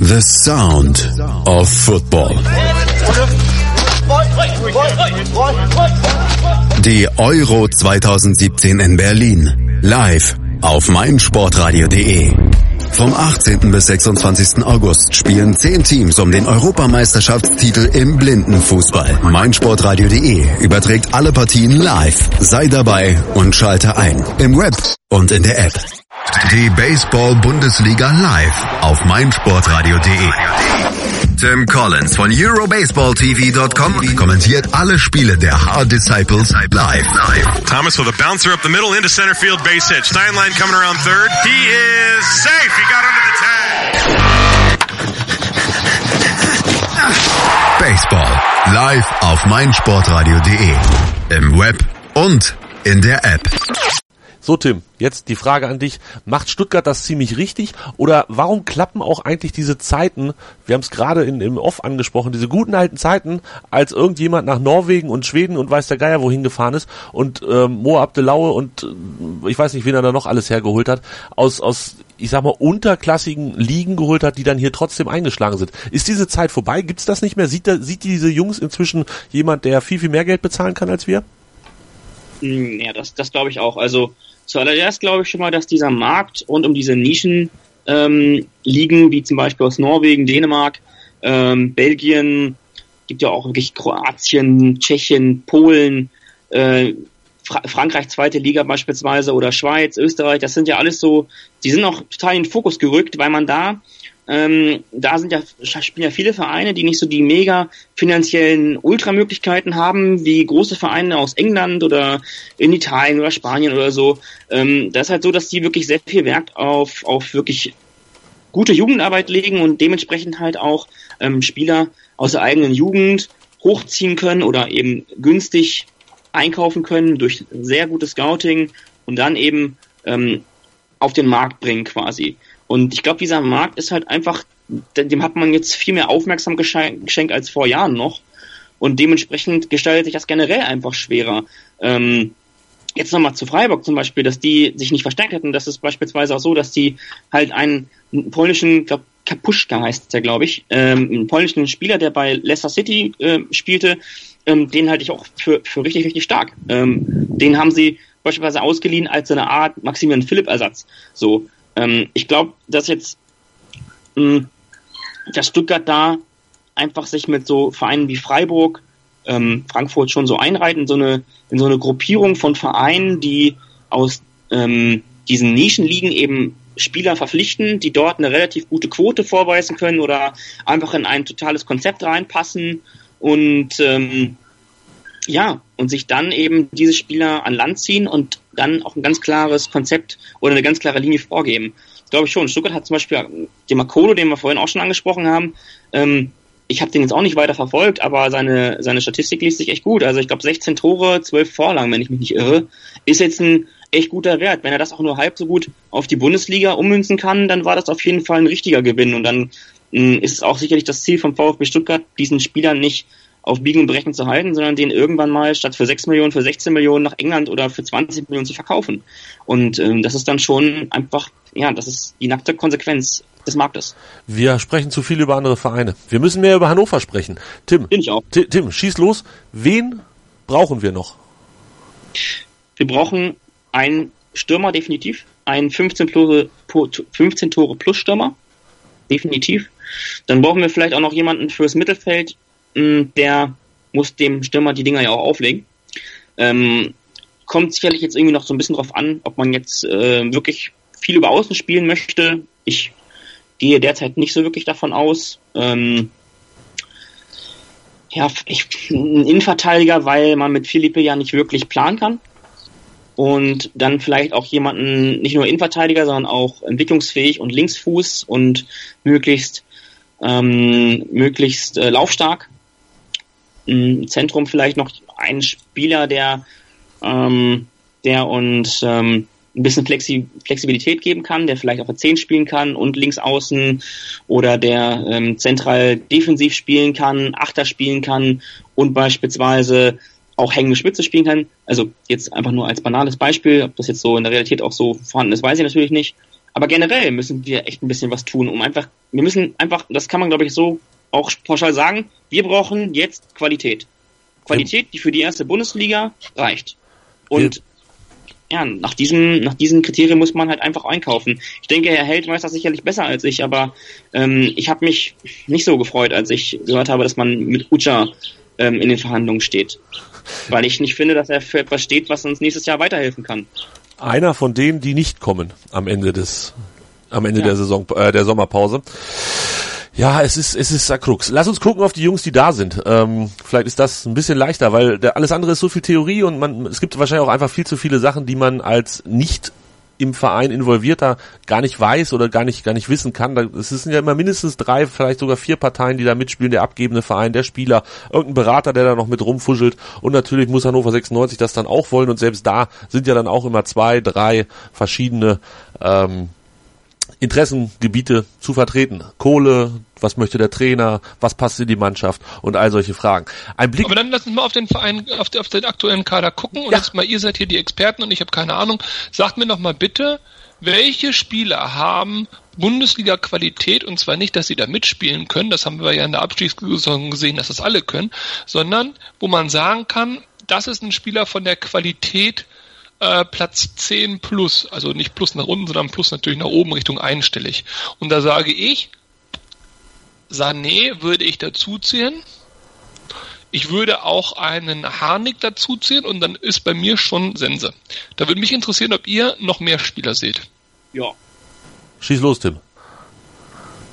The Sound of Football. Die Euro 2017 in Berlin. Live auf meinsportradio.de. Vom 18. bis 26. August spielen 10 Teams um den Europameisterschaftstitel im Blindenfußball. meinsportradio.de überträgt alle Partien live. Sei dabei und schalte ein. Im Web und in der App. Die Baseball-Bundesliga live auf meinsportradio.de. Tim Collins von EuroBaseballTV.com kommentiert alle Spiele der Hard Disciples live.
Thomas with a bouncer up the middle into center field base hit. Steinlein coming around third. He is safe. He got under
the tag. Baseball live auf meinsportradio.de. Im Web und in der App.
So Tim, jetzt die Frage an dich. Macht Stuttgart das ziemlich richtig oder warum klappen auch eigentlich diese Zeiten, wir haben es gerade im Off angesprochen, diese guten alten Zeiten, als irgendjemand nach Norwegen und Schweden und weiß der Geier wohin gefahren ist und ähm, Mo Abdelaue und äh, ich weiß nicht, wen er da noch alles hergeholt hat, aus, aus ich sag mal, unterklassigen Ligen geholt hat, die dann hier trotzdem eingeschlagen sind. Ist diese Zeit vorbei? Gibt's das nicht mehr? Sieht, da, sieht diese Jungs inzwischen jemand, der viel, viel mehr Geld bezahlen kann als wir?
Hm, ja, das, das glaube ich auch. Also zuallererst glaube ich schon mal, dass dieser Markt rund um diese Nischen ähm, liegen, wie zum Beispiel aus Norwegen, Dänemark, ähm, Belgien, gibt ja auch wirklich Kroatien, Tschechien, Polen, äh, Fra Frankreich zweite Liga beispielsweise oder Schweiz, Österreich, das sind ja alles so, die sind auch total in den Fokus gerückt, weil man da ähm, da sind ja, spielen ja viele Vereine, die nicht so die mega finanziellen Ultramöglichkeiten haben, wie große Vereine aus England oder in Italien oder Spanien oder so. Ähm, das ist halt so, dass die wirklich sehr viel Wert auf, auf wirklich gute Jugendarbeit legen und dementsprechend halt auch ähm, Spieler aus der eigenen Jugend hochziehen können oder eben günstig einkaufen können durch sehr gutes Scouting und dann eben ähm, auf den Markt bringen quasi. Und ich glaube, dieser Markt ist halt einfach, dem hat man jetzt viel mehr Aufmerksamkeit geschenkt als vor Jahren noch. Und dementsprechend gestaltet sich das generell einfach schwerer. Ähm, jetzt nochmal zu Freiburg zum Beispiel, dass die sich nicht verstärkt hätten. Das ist beispielsweise auch so, dass die halt einen, polnischen, glaube Kapuschka heißt der, glaube ich, ähm, einen polnischen Spieler, der bei Leicester City äh, spielte, ähm, den halte ich auch für, für richtig, richtig stark. Ähm, den haben sie beispielsweise ausgeliehen als so eine Art Maximilian Philipp-Ersatz. So, ähm, ich glaube, dass jetzt mh, hm, dass Stuttgart da einfach sich mit so Vereinen wie Freiburg, ähm, Frankfurt schon so einreiht in so eine in so eine Gruppierung von Vereinen, die aus ähm, diesen Nischenligen eben Spieler verpflichten, die dort eine relativ gute Quote vorweisen können oder einfach in ein totales Konzept reinpassen und ähm, ja, und sich dann eben diese Spieler an Land ziehen und dann auch ein ganz klares Konzept oder eine ganz klare Linie vorgeben. Das glaube ich schon. Stuttgart hat zum Beispiel den Makolo, den wir vorhin auch schon angesprochen haben, ähm, ich habe den jetzt auch nicht weiter verfolgt, aber seine, seine Statistik liest sich echt gut. Also ich glaube 16 Tore, 12 Vorlagen, wenn ich mich nicht irre, ist jetzt ein echt guter Wert. Wenn er das auch nur halb so gut auf die Bundesliga ummünzen kann, dann war das auf jeden Fall ein richtiger Gewinn. Und dann mh, hm, ist es auch sicherlich das Ziel vom VfB Stuttgart, diesen Spielern nicht auf Biegen und Brechen zu halten, sondern den irgendwann mal statt für 6 Millionen, für 16 Millionen nach England oder für 20 Millionen zu verkaufen. Und ähm, das ist dann schon einfach, ja, das ist die nackte Konsequenz des Marktes.
Wir sprechen zu viel über andere Vereine. Wir müssen mehr über Hannover sprechen. Tim,
Bin ich auch.
Tim, schieß los. Wen brauchen wir noch?
Wir brauchen einen Stürmer definitiv, einen 15 Tore, 15 Tore plus Stürmer, definitiv. Dann brauchen wir vielleicht auch noch jemanden fürs Mittelfeld, der muss dem Stürmer die Dinger ja auch auflegen. Ähm, kommt sicherlich jetzt irgendwie noch so ein bisschen drauf an, ob man jetzt äh, wirklich viel über Außen spielen möchte. Ich gehe derzeit nicht so wirklich davon aus. Ähm, ja, ich, ein Innenverteidiger, weil man mit Philippe ja nicht wirklich planen kann. Und dann vielleicht auch jemanden, nicht nur Innenverteidiger, sondern auch entwicklungsfähig und Linksfuß und möglichst, ähm, möglichst äh, laufstark im Zentrum vielleicht noch ein Spieler, der, ähm, der uns ähm, ein bisschen Flexi Flexibilität geben kann, der vielleicht auf der 10 spielen kann und links außen oder der ähm, zentral defensiv spielen kann, Achter spielen kann und beispielsweise auch hängende Spitze spielen kann. Also jetzt einfach nur als banales Beispiel, ob das jetzt so in der Realität auch so vorhanden ist, weiß ich natürlich nicht. Aber generell müssen wir echt ein bisschen was tun, um einfach, wir müssen einfach, das kann man glaube ich so auch pauschal sagen, wir brauchen jetzt Qualität. Qualität, die für die erste Bundesliga reicht. Und ja, nach diesem, nach diesen Kriterien muss man halt einfach einkaufen. Ich denke, Herr Held weiß das sicherlich besser als ich, aber ähm, ich habe mich nicht so gefreut, als ich gehört habe, dass man mit Ucha ähm, in den Verhandlungen steht. Weil ich nicht finde, dass er für etwas steht, was uns nächstes Jahr weiterhelfen kann.
Einer von denen, die nicht kommen am Ende des, am Ende ja. der Saison, äh, der Sommerpause. Ja, es ist, es ist Sakrux. Lass uns gucken auf die Jungs, die da sind. Ähm, vielleicht ist das ein bisschen leichter, weil der, alles andere ist so viel Theorie und man, es gibt wahrscheinlich auch einfach viel zu viele Sachen, die man als nicht im Verein involvierter gar nicht weiß oder gar nicht gar nicht wissen kann. Es sind ja immer mindestens drei, vielleicht sogar vier Parteien, die da mitspielen: der abgebende Verein, der Spieler, irgendein Berater, der da noch mit rumfuschelt und natürlich muss Hannover 96 das dann auch wollen und selbst da sind ja dann auch immer zwei, drei verschiedene ähm, Interessengebiete zu vertreten. Kohle, was möchte der Trainer, was passt in die Mannschaft und all solche Fragen. Ein Blick.
Aber dann lass uns mal auf den Verein, auf, auf den aktuellen Kader gucken und
Ja.
jetzt mal, ihr seid hier die Experten und ich habe keine Ahnung. Sagt mir noch mal bitte, welche Spieler haben Bundesliga-Qualität und zwar nicht, dass sie da mitspielen können, das haben wir ja in der Abstiegssaison gesehen, dass das alle können, sondern wo man sagen kann, das ist ein Spieler von der Qualität äh, Platz 10 plus, also nicht plus nach unten, sondern plus natürlich nach oben Richtung einstellig. Und da sage ich, Sané würde ich dazu zählen. Ich würde auch einen Harnik dazu zählen und dann ist bei mir schon Sense. Da würde mich interessieren, ob ihr noch mehr Spieler seht.
Ja,
Schieß los, Tim.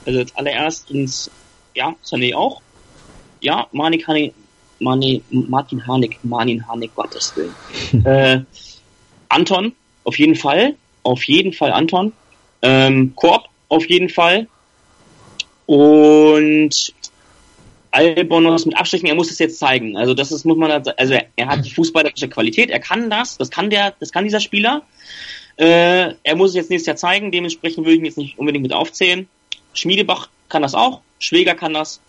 also als allererstens, ja, Sané auch. Ja, Manik Hanik, Mani, Martin Hanik, Martin Hanik, Gottes Willen. äh, Anton, auf jeden Fall. Auf jeden Fall Anton. Ähm, Korb, auf jeden Fall. Und Albonos mit Abstrichen, er muss es jetzt zeigen. Also das ist, muss man, also er, er hat die fußballerische Qualität, er kann das, das kann der, das kann dieser Spieler. Äh, er muss es jetzt nächstes Jahr zeigen, dementsprechend würde ich ihn jetzt nicht unbedingt mit aufzählen. Schmiedebach kann das auch, Schweger kann das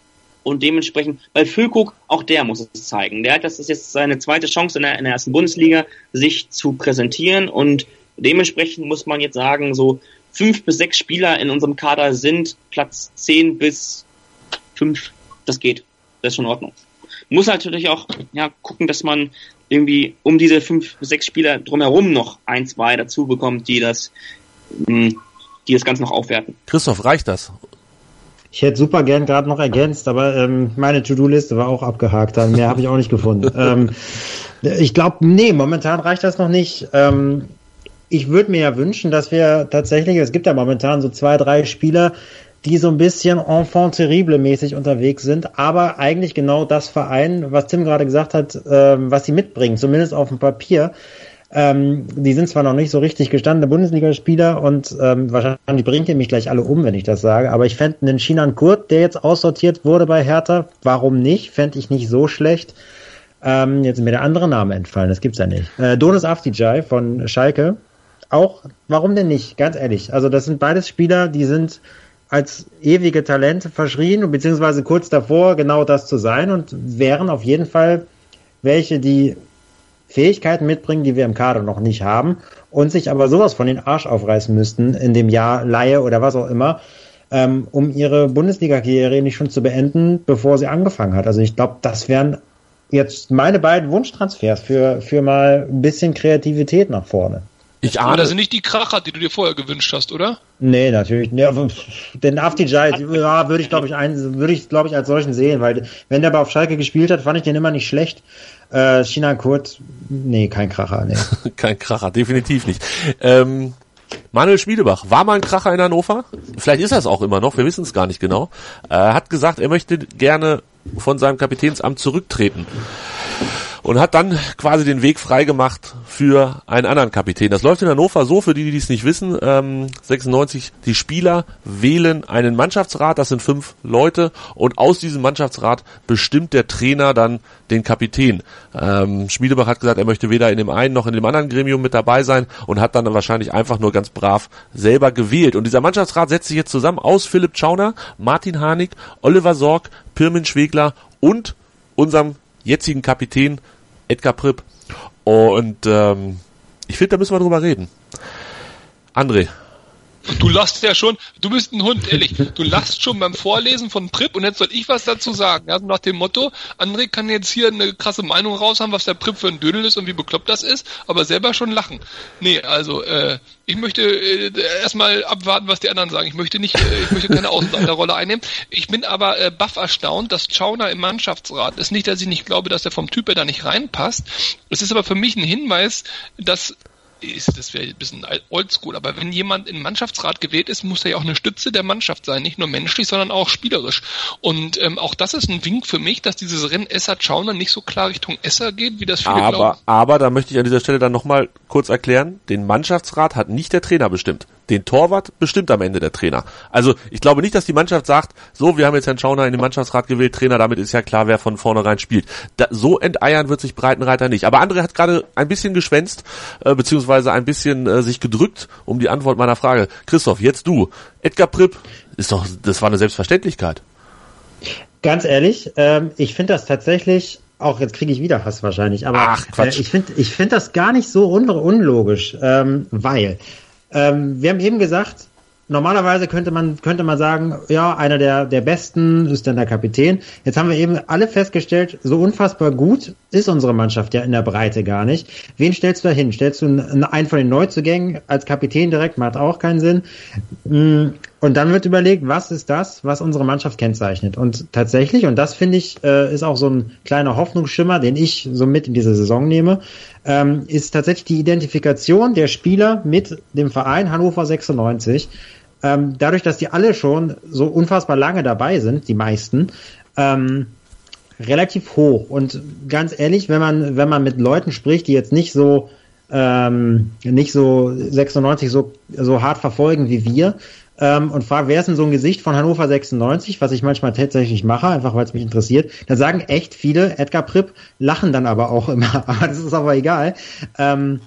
und dementsprechend, bei Füllkrug, auch der muss es zeigen. Der hat, das ist jetzt seine zweite Chance in der, in der ersten Bundesliga, sich zu präsentieren und dementsprechend muss man jetzt sagen, so fünf bis sechs Spieler in unserem Kader sind Platz zehn bis fünf, das geht. Das ist schon in Ordnung. Muss natürlich auch ja, gucken, dass man irgendwie um diese fünf bis sechs Spieler drumherum noch ein, zwei dazu bekommt, die das, mh, die das Ganze noch aufwerten.
Christoph, reicht das?
Ich hätte super gern gerade noch ergänzt, aber ähm, meine To-Do-Liste war auch abgehakt. Dann mehr habe ich auch nicht gefunden. ähm, ich glaube, nee, momentan reicht das noch nicht. Ähm, ich würde mir ja wünschen, dass wir tatsächlich, es gibt ja momentan so zwei, drei Spieler, die so ein bisschen enfant terrible mäßig unterwegs sind, aber eigentlich genau das Verein, was Tim gerade gesagt hat, ähm, was sie mitbringen, zumindest auf dem Papier. Ähm, die sind zwar noch nicht so richtig gestandene Bundesligaspieler und ähm, wahrscheinlich bringt ihr mich gleich alle um, wenn ich das sage, aber ich fände einen Shinan Kurt, der jetzt aussortiert wurde bei Hertha, warum nicht? Fände ich nicht so schlecht. Ähm, jetzt ist mir der andere Name entfallen, das gibt's ja nicht. Äh, Donis Afdijay von Schalke, auch, warum denn nicht? Ganz ehrlich. Also das sind beides Spieler, die sind als ewige Talente verschrien, beziehungsweise kurz davor, genau das zu sein und wären auf jeden Fall welche, die Fähigkeiten mitbringen, die wir im Kader noch nicht haben und sich aber sowas von den Arsch aufreißen müssten in dem Jahr Laie oder was auch immer, ähm, um ihre Bundesliga-Karriere nicht schon zu beenden, bevor sie angefangen hat. Also ich glaube, das wären jetzt meine beiden Wunschtransfers für, für mal ein bisschen Kreativität nach vorne.
Ich
Aber
ahne,
das sind nicht die Kracher, die du dir vorher gewünscht hast, oder?
Nee, natürlich. Nee, den Afdijay, ja, würde ich glaube ich ein, würde ich glaube ich als solchen sehen, weil wenn der aber auf Schalke gespielt hat, fand ich den immer nicht schlecht. Äh, China Kurt, nee, kein Kracher, nee.
kein Kracher, definitiv nicht. Ähm, Manuel Schmiedebach, war mal ein Kracher in Hannover? Vielleicht ist er es auch immer noch, wir wissen es gar nicht genau. Äh, hat gesagt, er möchte gerne von seinem Kapitänsamt zurücktreten. Und hat dann quasi den Weg freigemacht für einen anderen Kapitän. Das läuft in Hannover so, für die, die es nicht wissen, ähm, 96, die Spieler wählen einen Mannschaftsrat, das sind fünf Leute, und aus diesem Mannschaftsrat bestimmt der Trainer dann den Kapitän. Ähm, Schmiedebach hat gesagt, er möchte weder in dem einen noch in dem anderen Gremium mit dabei sein und hat dann wahrscheinlich einfach nur ganz brav selber gewählt. Und dieser Mannschaftsrat setzt sich jetzt zusammen aus Philipp Schauner, Martin Harnik, Oliver Sorg, Pirmin Schwegler und unserem jetzigen Kapitän Edgar Pripp. Und ähm, ich finde, da müssen wir drüber reden. André,
Du lachst ja schon, du bist ein Hund, ehrlich. Du lachst schon beim Vorlesen von Prip und jetzt soll ich was dazu sagen. Ja, nach dem Motto, André kann jetzt hier eine krasse Meinung raus haben, was der Prip für ein Dödel ist und wie bekloppt das ist, aber selber schon lachen. Nee, also, äh, ich möchte äh, erstmal abwarten, was die anderen sagen. Ich möchte nicht, äh, ich möchte keine Außenseiterrolle einnehmen. Ich bin aber äh, baff erstaunt, dass Schauner im Mannschaftsrat ist. Nicht, dass ich nicht glaube, dass er vom Typ her da nicht reinpasst. Es ist aber für mich ein Hinweis, dass ist, das wäre ein bisschen oldschool, aber wenn jemand in Mannschaftsrat gewählt ist, muss er ja auch eine Stütze der Mannschaft sein, nicht nur menschlich, sondern auch spielerisch. Und ähm, auch das ist ein Wink für mich, dass dieses Rennen Esser-Schauner nicht so klar Richtung Esser geht, wie das viele
aber,
glauben.
Aber da möchte ich an dieser Stelle dann nochmal kurz erklären, den Mannschaftsrat hat nicht der Trainer bestimmt. Den Torwart bestimmt am Ende der Trainer. Also ich glaube nicht, dass die Mannschaft sagt, so, wir haben jetzt Herrn Schauner in den Mannschaftsrat gewählt, Trainer, damit ist ja klar, wer von vornherein spielt. Da, so enteiern wird sich Breitenreiter nicht. Aber André hat gerade ein bisschen geschwänzt, äh, beziehungsweise ein bisschen äh, sich gedrückt um die Antwort meiner Frage. Christoph, jetzt du. Edgar Pripp, ist doch, das war eine Selbstverständlichkeit.
Ganz ehrlich, ähm, ich finde das tatsächlich, auch jetzt kriege ich wieder Hass wahrscheinlich, aber
Ach, Quatsch.
Äh, ich finde ich finde das gar nicht so un unlogisch, ähm, weil ähm, wir haben eben gesagt, normalerweise könnte man, könnte man sagen, ja, einer der, der Besten ist dann der Kapitän. Jetzt haben wir eben alle festgestellt, so unfassbar gut ist unsere Mannschaft ja in der Breite gar nicht. Wen stellst du da hin? Stellst du einen von den Neuzugängen als Kapitän direkt? Macht auch keinen Sinn. Und dann wird überlegt, was ist das, was unsere Mannschaft kennzeichnet? Und tatsächlich, und das finde ich, äh, ist auch so ein kleiner Hoffnungsschimmer, den ich so mit in diese Saison nehme, ähm, ist tatsächlich die Identifikation der Spieler mit dem Verein Hannover 96 ähm, dadurch, dass die alle schon so unfassbar lange dabei sind, die meisten, ähm, relativ hoch. Und ganz ehrlich, wenn man, wenn man mit Leuten spricht, die jetzt nicht so, ähm, nicht so 96 so, so hart verfolgen wie wir, ähm, und fragt, wer ist denn so ein Gesicht von Hannover 96, was ich manchmal tatsächlich mache, einfach weil es mich interessiert, dann sagen echt viele, Edgar Pripp, lachen dann aber auch immer, aber das ist aber egal. Ähm,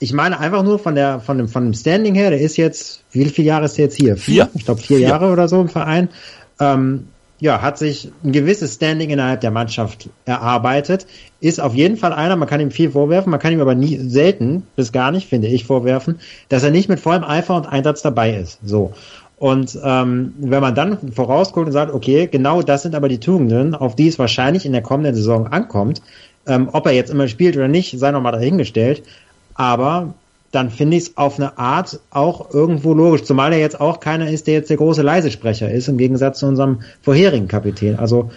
ich meine einfach nur von der von dem von dem Standing her, der ist jetzt, wie viele Jahre ist der jetzt hier?
Vier.
Ich glaube vier, vier, Jahre oder so im Verein. Ähm, ja, hat sich ein gewisses Standing innerhalb der Mannschaft erarbeitet, ist auf jeden Fall einer, man kann ihm viel vorwerfen, man kann ihm aber nie selten, bis gar nicht, finde ich, vorwerfen, dass er nicht mit vollem Eifer und Einsatz dabei ist. So. Und ähm, wenn man dann vorausguckt und sagt, okay, genau das sind aber die Tugenden, auf die es wahrscheinlich in der kommenden Saison ankommt, ähm, ob er jetzt immer spielt oder nicht, sei nochmal dahingestellt aber dann finde ich es auf eine Art auch irgendwo logisch, zumal er jetzt auch keiner ist, der jetzt der große Leisesprecher ist, im Gegensatz zu unserem vorherigen Kapitän. Also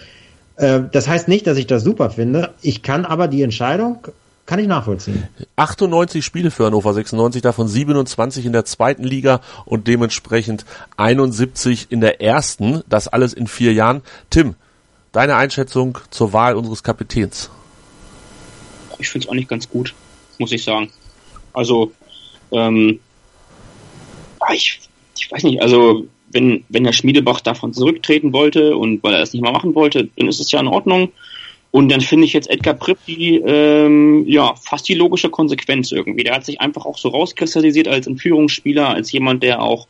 äh, das heißt nicht, dass ich das super finde. Ich kann aber die Entscheidung kann ich nachvollziehen.
98 Spiele für Hannover 96, davon 27 in der zweiten Liga und dementsprechend 71 in der ersten. Das alles in vier Jahren. Tim, deine Einschätzung zur Wahl unseres Kapitäns?
Ich finde es auch nicht ganz gut, muss ich sagen. Also, ähm, ich, ich weiß nicht, also wenn, wenn Herr Schmiedebach davon zurücktreten wollte und weil er es nicht mehr machen wollte, dann ist es ja in Ordnung. Und dann finde ich jetzt Edgar Pripp die, ähm, ja, fast die logische Konsequenz irgendwie. Der hat sich einfach auch so rauskristallisiert als ein Führungsspieler, als jemand, der auch,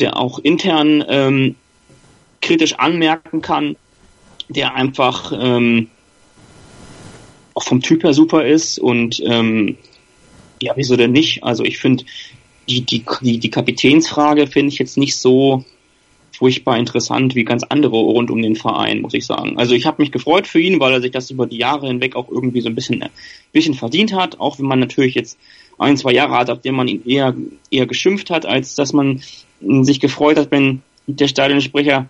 der auch intern ähm, kritisch anmerken kann, der einfach ähm, auch vom Typ her super ist und ähm, ja, wieso denn nicht? Also ich finde, die, die, die, die Kapitänsfrage finde ich jetzt nicht so furchtbar interessant wie ganz andere rund um den Verein, muss ich sagen. Also ich habe mich gefreut für ihn, weil er sich das über die Jahre hinweg auch irgendwie so ein bisschen, ein bisschen verdient hat, auch wenn man natürlich jetzt ein, zwei Jahre hat, auf dem man ihn eher, eher geschimpft hat, als dass man sich gefreut hat, wenn der Stadionsprecher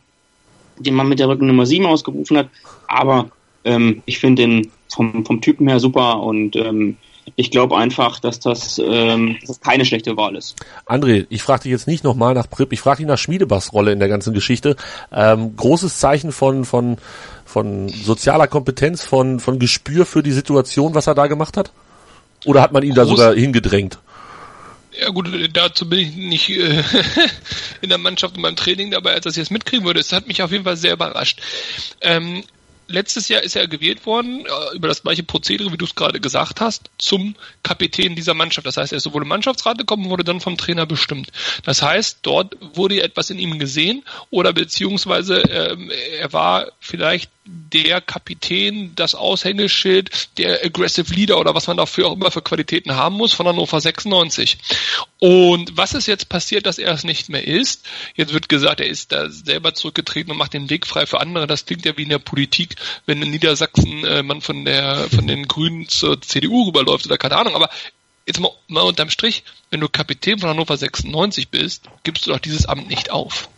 den man mit der Rücken Nummer 7 ausgerufen hat. Aber ähm, ich finde den vom, vom Typen her super und ähm, ich glaube einfach, dass das, ähm, dass das keine schlechte Wahl ist.
André, ich frage dich jetzt nicht nochmal nach Pripp, ich frage dich nach Schmiedebachs Rolle in der ganzen Geschichte. Ähm, großes Zeichen von, von, von sozialer Kompetenz, von, von Gespür für die Situation, was er da gemacht hat? Oder hat man ihn Groß da sogar hingedrängt?
Ja gut, dazu bin ich nicht äh, in der Mannschaft und beim Training dabei, als das jetzt mitkriegen würde. Es hat mich auf jeden Fall sehr überrascht. Ähm, letztes Jahr ist er gewählt worden, äh, über das gleiche Prozedere, wie du es gerade gesagt hast, zum Kapitän dieser Mannschaft. Das heißt, er ist sowohl im Mannschaftsrat gekommen, wurde dann vom Trainer bestimmt. Das heißt, dort wurde etwas in ihm gesehen oder beziehungsweise ähm, er war vielleicht der Kapitän, das Aushängeschild, der Aggressive Leader oder was man dafür auch immer für Qualitäten haben muss von Hannover 96. Und was ist jetzt passiert, dass er es nicht mehr ist? Jetzt wird gesagt, er ist da selber zurückgetreten und macht den Weg frei für andere. Das klingt ja wie in der Politik, wenn in Niedersachsen äh, man von der von den Grünen zur CDU rüberläuft oder keine Ahnung. Aber jetzt mal, mal unterm Strich, wenn du Kapitän von Hannover 96 bist, gibst du doch dieses Amt nicht auf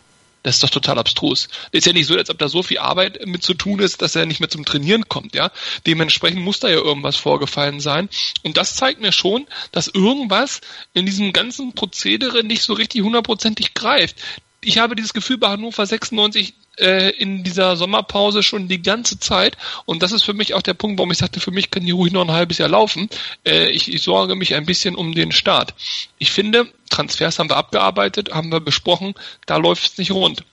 Das ist doch total abstrus. Ist ja nicht so, als ob da so viel Arbeit mit zu tun ist, dass er nicht mehr zum Trainieren kommt, ja. Dementsprechend muss da ja irgendwas vorgefallen sein. Und das zeigt mir schon, dass irgendwas in diesem ganzen Prozedere nicht so richtig hundertprozentig greift. Ich habe dieses Gefühl bei Hannover 96, äh, in dieser Sommerpause schon die ganze Zeit. Und das ist für mich auch der Punkt, warum ich sagte, für mich kann die ruhig noch ein halbes Jahr laufen. Äh, ich, ich sorge mich ein bisschen um den Start. Ich finde, Transfers haben wir abgearbeitet, haben wir besprochen, da läuft es nicht rund.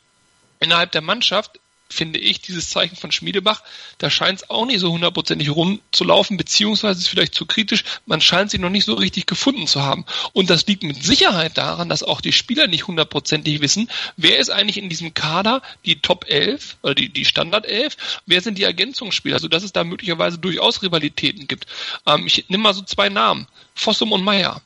Innerhalb der Mannschaft finde ich, dieses Zeichen von Schmiedebach, da scheint es auch nicht so hundertprozentig rumzulaufen, beziehungsweise ist vielleicht zu kritisch, man scheint sie noch nicht so richtig gefunden zu haben. Und das liegt mit Sicherheit daran, dass auch die Spieler nicht hundertprozentig wissen, wer ist eigentlich in diesem Kader die Top 11 oder die, die Standard 11, wer sind die Ergänzungsspieler, sodass es da möglicherweise durchaus Rivalitäten gibt. Ähm, ich nehme mal so zwei Namen, Fossum und Meyer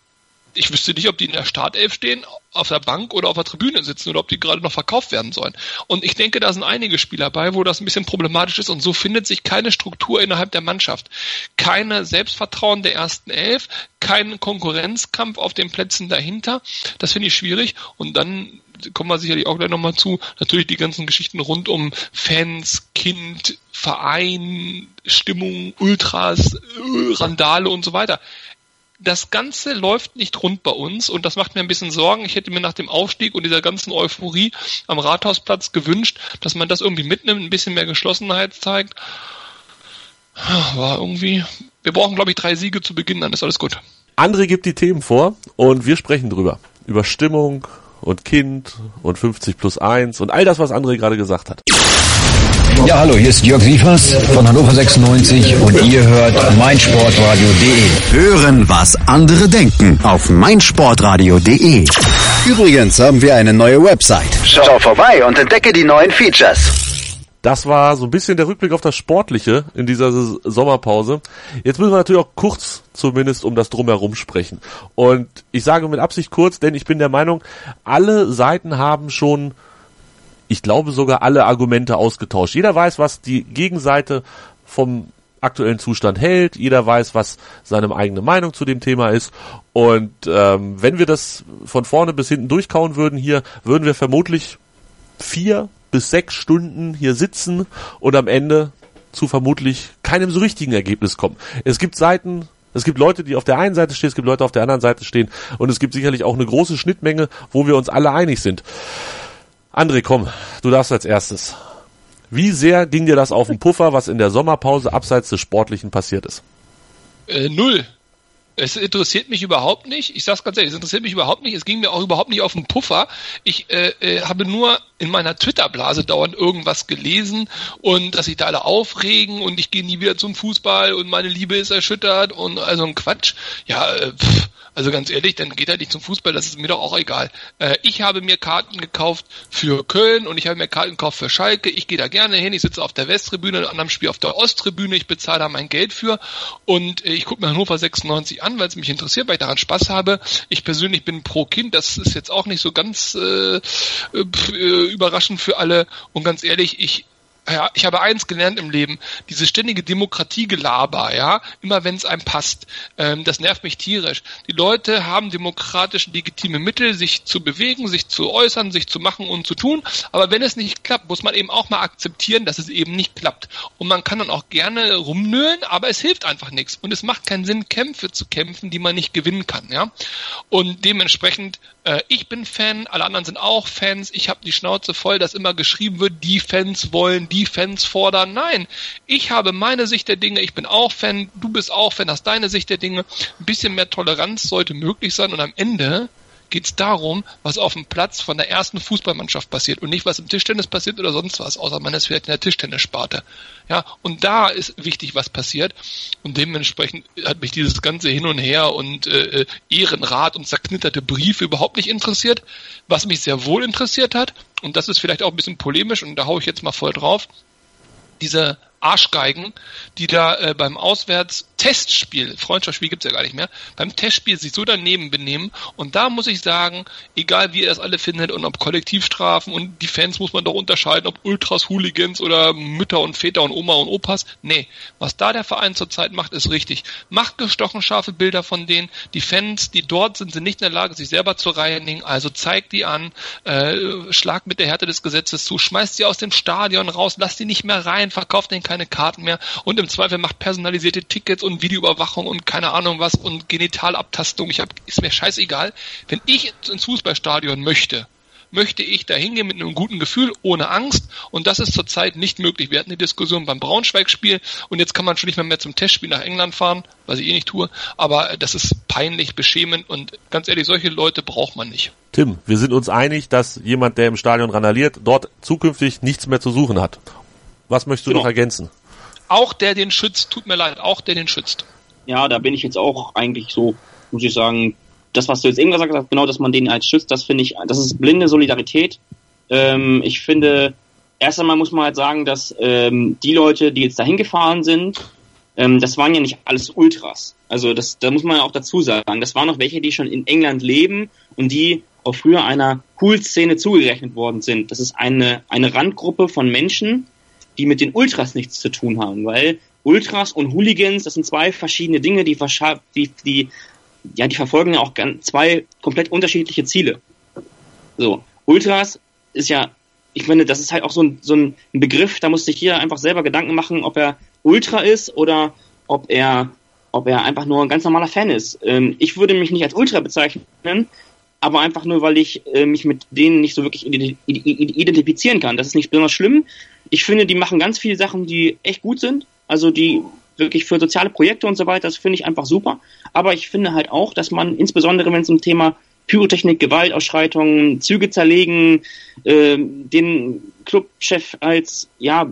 ich wüsste nicht, ob die in der Startelf stehen, auf der Bank oder auf der Tribüne sitzen oder ob die gerade noch verkauft werden sollen. Und ich denke, da sind einige Spieler bei, wo das ein bisschen problematisch ist und so findet sich keine Struktur innerhalb der Mannschaft. Keine Selbstvertrauen der ersten Elf, kein Konkurrenzkampf auf den Plätzen dahinter. Das finde ich schwierig und dann kommen wir sicherlich auch gleich nochmal zu, natürlich die ganzen Geschichten rund um Fans, Kind, Verein, Stimmung, Ultras, Randale und so weiter das Ganze läuft nicht rund bei uns und das macht mir ein bisschen Sorgen. Ich hätte mir nach dem Aufstieg und dieser ganzen Euphorie am Rathausplatz gewünscht, dass man das irgendwie mitnimmt, ein bisschen mehr Geschlossenheit zeigt. War irgendwie, wir brauchen glaube ich drei Siege zu Beginn, dann ist alles gut.
André gibt die Themen vor und wir sprechen drüber. Über Stimmung und Kind und 50 plus 1 und all das, was André gerade gesagt hat.
Ja, hallo, hier ist Jörg Sievers von Hannover 96 und ihr hört meinsportradio.de.
Hören, was andere denken auf meinsportradio.de. Übrigens haben wir eine neue Website. Schau vorbei und entdecke die neuen Features.
Das war so ein bisschen der Rückblick auf das Sportliche in dieser Sommerpause. Jetzt müssen wir natürlich auch kurz zumindest um das Drumherum sprechen. Und ich sage mit Absicht kurz, denn ich bin der Meinung, alle Seiten haben schon ich glaube sogar alle Argumente ausgetauscht. Jeder weiß, was die Gegenseite vom aktuellen Zustand hält. Jeder weiß, was seine eigene Meinung zu dem Thema ist. Und ähm, wenn wir das von vorne bis hinten durchkauen würden hier, würden wir vermutlich vier bis sechs Stunden hier sitzen und am Ende zu vermutlich keinem so richtigen Ergebnis kommen. Es gibt Seiten, es gibt Leute, die auf der einen Seite stehen, es gibt Leute auf der anderen Seite stehen und es gibt sicherlich auch eine große Schnittmenge, wo wir uns alle einig sind. André, komm, du darfst als erstes. Wie sehr ging dir das auf den Puffer, was in der Sommerpause abseits des Sportlichen passiert ist?
Äh, null. Es interessiert mich überhaupt nicht. Ich sag's ganz ehrlich, es interessiert mich überhaupt nicht. Es ging mir auch überhaupt nicht auf den Puffer. Ich äh, äh, habe nur in meiner Twitter-Blase dauernd irgendwas gelesen und dass sich da alle aufregen und ich gehe nie wieder zum Fußball und meine Liebe ist erschüttert und also ein Quatsch. Ja, äh, pff, also ganz ehrlich, dann geht er nicht zum Fußball, das ist mir doch auch egal. Äh, ich habe mir Karten gekauft für Köln und ich habe mir Karten gekauft für Schalke. Ich gehe da gerne hin, ich sitze auf der Westtribüne, in einem Spiel auf der Osttribüne, ich bezahle da mein Geld für und äh, ich gucke mir Hannover 96 an, weil es mich interessiert, weil ich daran Spaß habe. Ich persönlich bin pro Kind, das ist jetzt auch nicht so ganz äh, äh, überraschend für alle und ganz ehrlich, ich ja, ich habe eins gelernt im Leben, diese ständige Demokratiegelaber, ja, immer wenn es einem passt, ähm, das nervt mich tierisch. Die Leute haben demokratisch legitime Mittel, sich zu bewegen, sich zu äußern, sich zu machen und zu tun, aber wenn es nicht klappt, muss man eben auch mal akzeptieren, dass es eben nicht klappt. Und man kann dann auch gerne rumnölen, aber es hilft einfach nichts. Und es macht keinen Sinn, Kämpfe zu kämpfen, die man nicht gewinnen kann, ja. Und dementsprechend, äh, ich bin Fan, alle anderen sind auch Fans, ich habe die Schnauze voll, dass immer geschrieben wird, die Fans wollen, die Fans fordern. Nein, ich habe meine Sicht der Dinge, ich bin auch Fan, du bist auch Fan, hast deine Sicht der Dinge. Ein bisschen mehr Toleranz sollte möglich sein. Und am Ende geht es darum, was auf dem Platz von der ersten Fußballmannschaft passiert und nicht, was im Tischtennis passiert oder sonst was, außer man ist vielleicht in der Tischtennissparte. Ja, und da ist wichtig, was passiert. Und dementsprechend hat mich dieses ganze Hin und Her und äh, Ehrenrat und zerknitterte Briefe überhaupt nicht interessiert. Was mich sehr wohl interessiert hat, und das ist vielleicht auch ein bisschen polemisch, und da haue ich jetzt mal voll drauf, diese Arschgeigen, die da äh, beim Auswärts Testspiel, Freundschaftsspiel gibt's ja gar nicht mehr, beim Testspiel sich so daneben benehmen. Und da muss ich sagen, egal wie ihr das alle findet und ob Kollektivstrafen und die Fans muss man doch unterscheiden, ob Ultras, Hooligans oder Mütter und Väter und Oma und Opas. Nee, was da der Verein zurzeit macht, ist richtig. Macht gestochen scharfe Bilder von denen. Die Fans, die dort sind, sind nicht in der Lage, sich selber zu reinigen. Also zeigt die an, äh, schlagt mit der Härte des Gesetzes zu, schmeißt sie aus dem Stadion raus, lasst die nicht mehr rein, verkauft denen keine Karten mehr und im Zweifel macht personalisierte Tickets und Videoüberwachung und keine Ahnung was und Genitalabtastung. Ich hab, ist mir scheißegal. Wenn ich ins Fußballstadion möchte, möchte ich da hingehen mit einem guten Gefühl, ohne Angst. Und das ist zurzeit nicht möglich. Wir hatten die Diskussion beim Braunschweig-Spiel und jetzt kann man schon nicht mehr, mehr zum Testspiel nach England fahren, was ich eh nicht tue. Aber das ist peinlich, beschämend und ganz ehrlich, solche Leute braucht man nicht.
Tim, wir sind uns einig, dass jemand, der im Stadion randaliert, dort zukünftig nichts mehr zu suchen hat. Was möchtest du genau. noch ergänzen?
Auch der den schützt, tut mir leid, auch der den schützt.
Ja, da bin ich jetzt auch eigentlich so, muss ich sagen, das, was du jetzt eben gesagt hast, genau, dass man den als schützt, das finde ich, das ist blinde Solidarität. Ähm, ich finde, erst einmal muss man halt sagen, dass ähm, die Leute, die jetzt dahin gefahren sind, ähm, das waren ja nicht alles Ultras. Also das, da muss man auch dazu sagen, das waren noch welche, die schon in England leben und die auch früher einer Cool-Szene zugerechnet worden sind. Das ist eine, eine Randgruppe von Menschen, die mit den Ultras nichts zu tun haben, weil Ultras und Hooligans, das sind zwei verschiedene Dinge, die, die, die ja, die verfolgen ja auch zwei komplett unterschiedliche Ziele. So, Ultras ist ja, ich finde, das ist halt auch so ein, so ein Begriff, da muss sich jeder einfach selber Gedanken machen, ob er Ultra ist oder ob er, ob er einfach nur ein ganz normaler Fan ist. Ähm, ich würde mich nicht als Ultra bezeichnen, aber einfach nur, weil ich äh, mich mit denen nicht so wirklich identifizieren kann. Das ist nicht besonders schlimm. Ich finde, die machen ganz viele Sachen, die echt gut sind. Also die wirklich für soziale Projekte und so weiter, das finde ich einfach super. Aber ich finde halt auch, dass man insbesondere, wenn es um Thema Pyrotechnik, Gewaltausschreitungen, Züge zerlegen, äh, den Clubchef als, ja,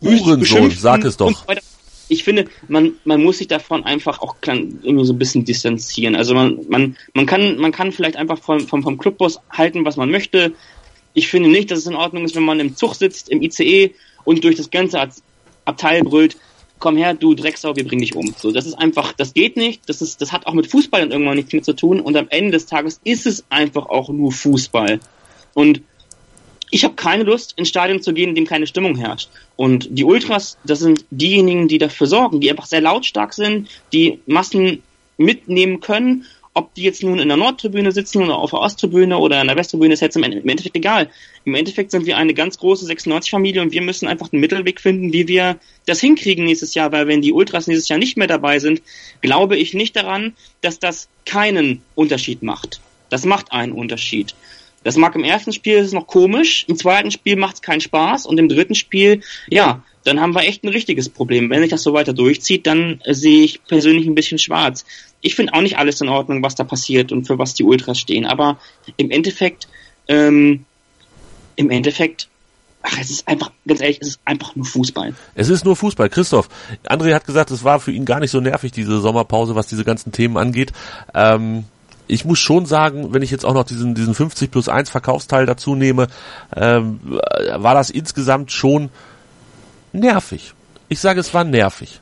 Uhrensohn, sag es doch.
Ich finde, man, man muss sich davon einfach auch irgendwie so ein bisschen distanzieren. Also man, man, man kann, man kann vielleicht einfach vom, vom, vom Clubboss halten, was man möchte. Ich finde nicht, dass es in Ordnung ist, wenn man im Zug sitzt, im ICE und durch das ganze Abteil brüllt, komm her, du Drecksau, wir bringen dich um. So, das ist einfach, das geht nicht, das ist, das hat auch mit Fußball dann irgendwann nichts mehr zu tun und am Ende des Tages ist es einfach auch nur Fußball. Und ich habe keine Lust, ins Stadion zu gehen, in dem keine Stimmung herrscht. Und die Ultras, das sind diejenigen, die dafür sorgen, die einfach sehr lautstark sind, die Massen mitnehmen können ob die jetzt nun in der Nordtribüne sitzen oder auf der Osttribüne oder in der Westtribüne, ist jetzt im Endeffekt egal. Im Endeffekt sind wir eine ganz große 96-Familie und wir müssen einfach einen Mittelweg finden, wie wir das hinkriegen nächstes Jahr, weil wenn die Ultras nächstes Jahr nicht mehr dabei sind, glaube ich nicht daran, dass das keinen Unterschied macht. Das macht einen Unterschied. Das mag im ersten Spiel ist noch komisch, im zweiten Spiel macht es keinen Spaß und im dritten Spiel, ja, dann haben wir echt ein richtiges Problem. Wenn sich das so weiter durchzieht, dann äh, sehe ich persönlich ein bisschen schwarz. Ich finde auch nicht alles in Ordnung, was da passiert und für was die Ultras stehen, aber im Endeffekt, ähm, im Endeffekt Ach, es ist einfach, ganz ehrlich, es ist einfach nur Fußball.
Es ist nur Fußball. Christoph, André hat gesagt, es war für ihn gar nicht so nervig, diese Sommerpause, was diese ganzen Themen angeht. Ähm, ich muss schon sagen, wenn ich jetzt auch noch diesen, diesen 50 plus 1 Verkaufsteil dazu nehme, ähm, war das insgesamt schon nervig. Ich sage, es war nervig.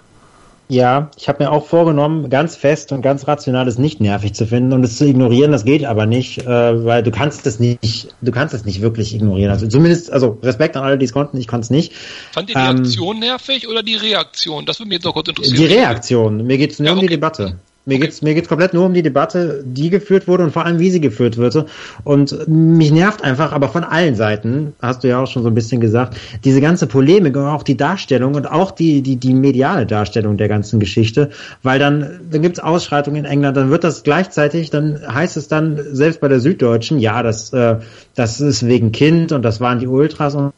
Ja, ich habe mir auch vorgenommen, ganz fest und ganz rational es nicht nervig zu finden und es zu ignorieren. Das geht aber nicht, äh, weil du kannst es nicht, du kannst es nicht wirklich ignorieren. Also zumindest, also Respekt an alle, die es konnten, ich konnte es nicht.
Fand ihr die ähm, Aktion nervig oder die Reaktion? Das würde mich jetzt noch kurz interessieren.
Die Reaktion. Mir geht es nur ja, okay. um die Debatte. Mir geht's mir geht's komplett nur um die Debatte, die geführt wurde und vor allem wie sie geführt wurde. Und mich nervt einfach, aber von allen Seiten, hast du ja auch schon so ein bisschen gesagt, diese ganze Polemik und auch die Darstellung und auch die die die mediale Darstellung der ganzen Geschichte, weil dann dann gibt's Ausschreitungen in England, dann wird das gleichzeitig, dann heißt es dann selbst bei der Süddeutschen, ja, das äh, das ist wegen Kind und das waren die Ultras und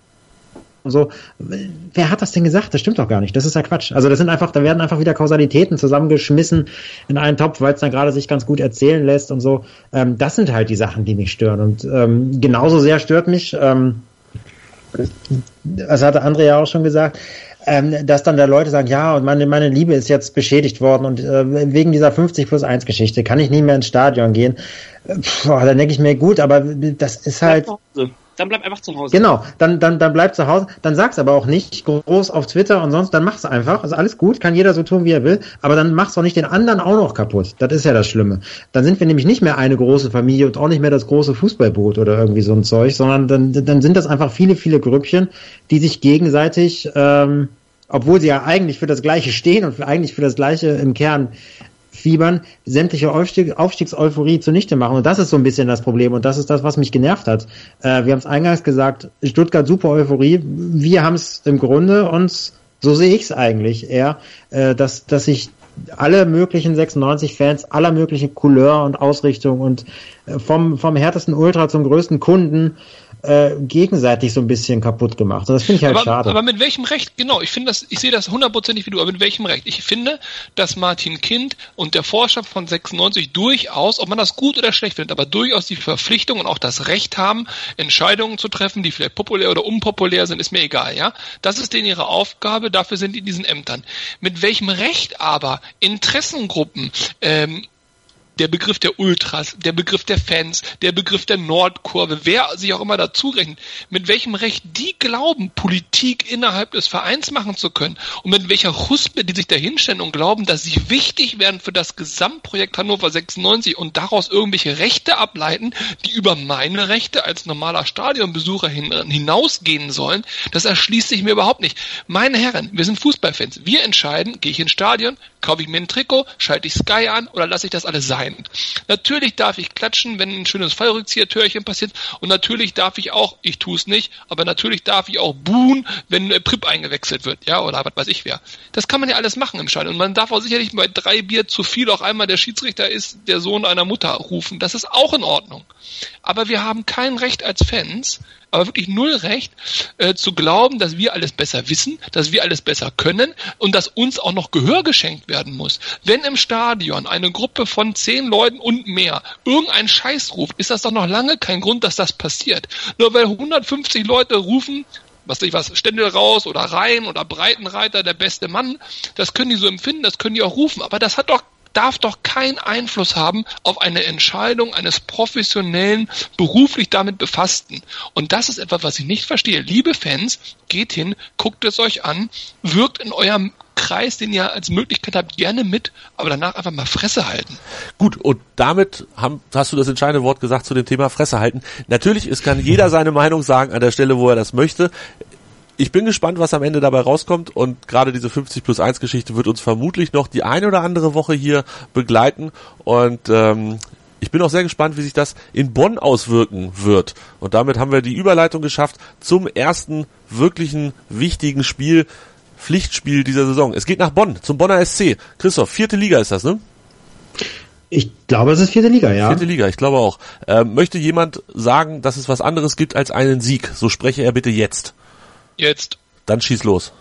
so. Wer hat das denn gesagt? Das stimmt doch gar nicht. Das ist ja Quatsch. Also das sind einfach, da werden einfach wieder Kausalitäten zusammengeschmissen in einen Topf, weil es dann gerade sich ganz gut erzählen lässt und so. Ähm, das sind halt die Sachen, die mich stören. Und ähm, genauso sehr stört mich, ähm, das hatte André ja auch schon gesagt, ähm, dass dann da Leute sagen, ja, und meine, meine Liebe ist jetzt beschädigt worden und äh, wegen dieser 50 plus 1 Geschichte kann ich nie mehr ins Stadion gehen. Puh, dann denke ich mir, gut, aber das ist halt.
Dann bleib einfach zu Hause.
Genau, dann, dann, dann bleib zu Hause, dann sag's aber auch nicht groß auf Twitter und sonst, dann mach's einfach. Ist alles gut, kann jeder so tun, wie er will, aber dann mach's doch nicht den anderen auch noch kaputt. Das ist ja das Schlimme. Dann sind wir nämlich nicht mehr eine große Familie und auch nicht mehr das große Fußballboot oder irgendwie so ein Zeug, sondern dann, dann sind das einfach viele, viele Grüppchen, die sich gegenseitig, ähm, obwohl sie ja eigentlich für das Gleiche stehen und für, eigentlich für das Gleiche im Kern fiebern, sämtliche Aufstieg, Aufstiegseuphorie zunichte machen. Und das ist so ein bisschen das Problem. Und das ist das, was mich genervt hat. Äh, wir haben es eingangs gesagt, Stuttgart super Euphorie. Wir haben es im Grunde und so sehe ich es eigentlich eher, äh, dass, dass sich alle möglichen 96-Fans aller möglichen Couleur und Ausrichtung und äh, vom, vom härtesten Ultra zum größten Kunden äh, gegenseitig so ein bisschen kaputt gemacht. Und das finde ich halt
aber,
schade.
Aber mit welchem Recht, genau, ich finde das, ich sehe das hundertprozentig wie du, aber mit welchem Recht? Ich finde, dass Martin Kind und der Forscher von 96 durchaus, ob man das gut oder schlecht findet, aber durchaus die Verpflichtung und auch das Recht haben, Entscheidungen zu treffen, die vielleicht populär oder unpopulär sind, ist mir egal, ja. Das ist denen ihre Aufgabe, dafür sind die in diesen Ämtern. Mit welchem Recht aber Interessengruppen ähm, der Begriff der Ultras, der Begriff der Fans, der Begriff der Nordkurve, wer sich auch immer dazu rechnet, mit welchem Recht die glauben, Politik innerhalb des Vereins machen zu können und mit welcher Huspe die sich da hinstellen und glauben, dass sie wichtig werden für das Gesamtprojekt Hannover 96 und daraus irgendwelche Rechte ableiten, die über meine Rechte als normaler Stadionbesucher hin, hinausgehen sollen, das erschließt sich mir überhaupt nicht. Meine Herren, wir sind Fußballfans. Wir entscheiden, gehe ich ins Stadion, kaufe ich mir ein Trikot, schalte ich Sky an oder lasse ich das alles sein sein. Natürlich darf ich klatschen, wenn ein schönes Fallrückzieher-Türchen passiert und natürlich darf ich auch, ich tue es nicht, aber natürlich darf ich auch buhen, wenn äh, Prip eingewechselt wird, ja, oder was weiß ich wer. Das kann man ja alles machen im Stadion und man darf auch sicherlich bei drei Bier zu viel auch einmal der Schiedsrichter ist der Sohn einer Mutter rufen. Das ist auch in Ordnung. Aber wir haben kein Recht als Fans, aber wirklich null Recht äh, zu glauben, dass wir alles besser wissen, dass wir alles besser können und dass uns auch noch Gehör geschenkt werden muss. Wenn im Stadion eine Gruppe von zehn Leuten und mehr irgendeinen Scheiß ruft, ist das doch noch lange kein Grund, dass das passiert. Nur weil 150 Leute rufen, was ich was, Ständel raus oder rein oder Breitenreiter, der beste Mann, das können die so empfinden, das können die auch rufen, aber das hat doch darf doch keinen Einfluss haben auf eine Entscheidung eines professionellen, beruflich damit befassten. Und das ist etwas, was ich nicht verstehe. Liebe Fans, geht hin, guckt es euch an, wirkt in eurem Kreis, den ihr als Möglichkeit habt, gerne mit, aber danach einfach mal Fresse halten.
Gut, und damit haben, hast du das entscheidende Wort gesagt zu dem Thema Fresse halten. Natürlich, es kann jeder seine Meinung sagen an der Stelle, wo er das möchte ich bin gespannt, was am Ende dabei rauskommt und gerade diese 50 plus 1 Geschichte wird uns vermutlich noch die eine oder andere Woche hier begleiten und ähm, ich bin auch sehr gespannt, wie sich das in Bonn auswirken wird. Und damit haben wir die Überleitung geschafft zum ersten wirklichen wichtigen Spiel, Pflichtspiel dieser Saison. Es geht nach Bonn, zum Bonner SC. Christoph, vierte Liga ist das, ne?
Ich glaube, es ist vierte Liga, ja.
Vierte Liga, ich glaube auch. Ähm, möchte jemand sagen, dass es was anderes gibt als einen Sieg? So spreche er bitte jetzt.
Jetzt.
Dann schieß los.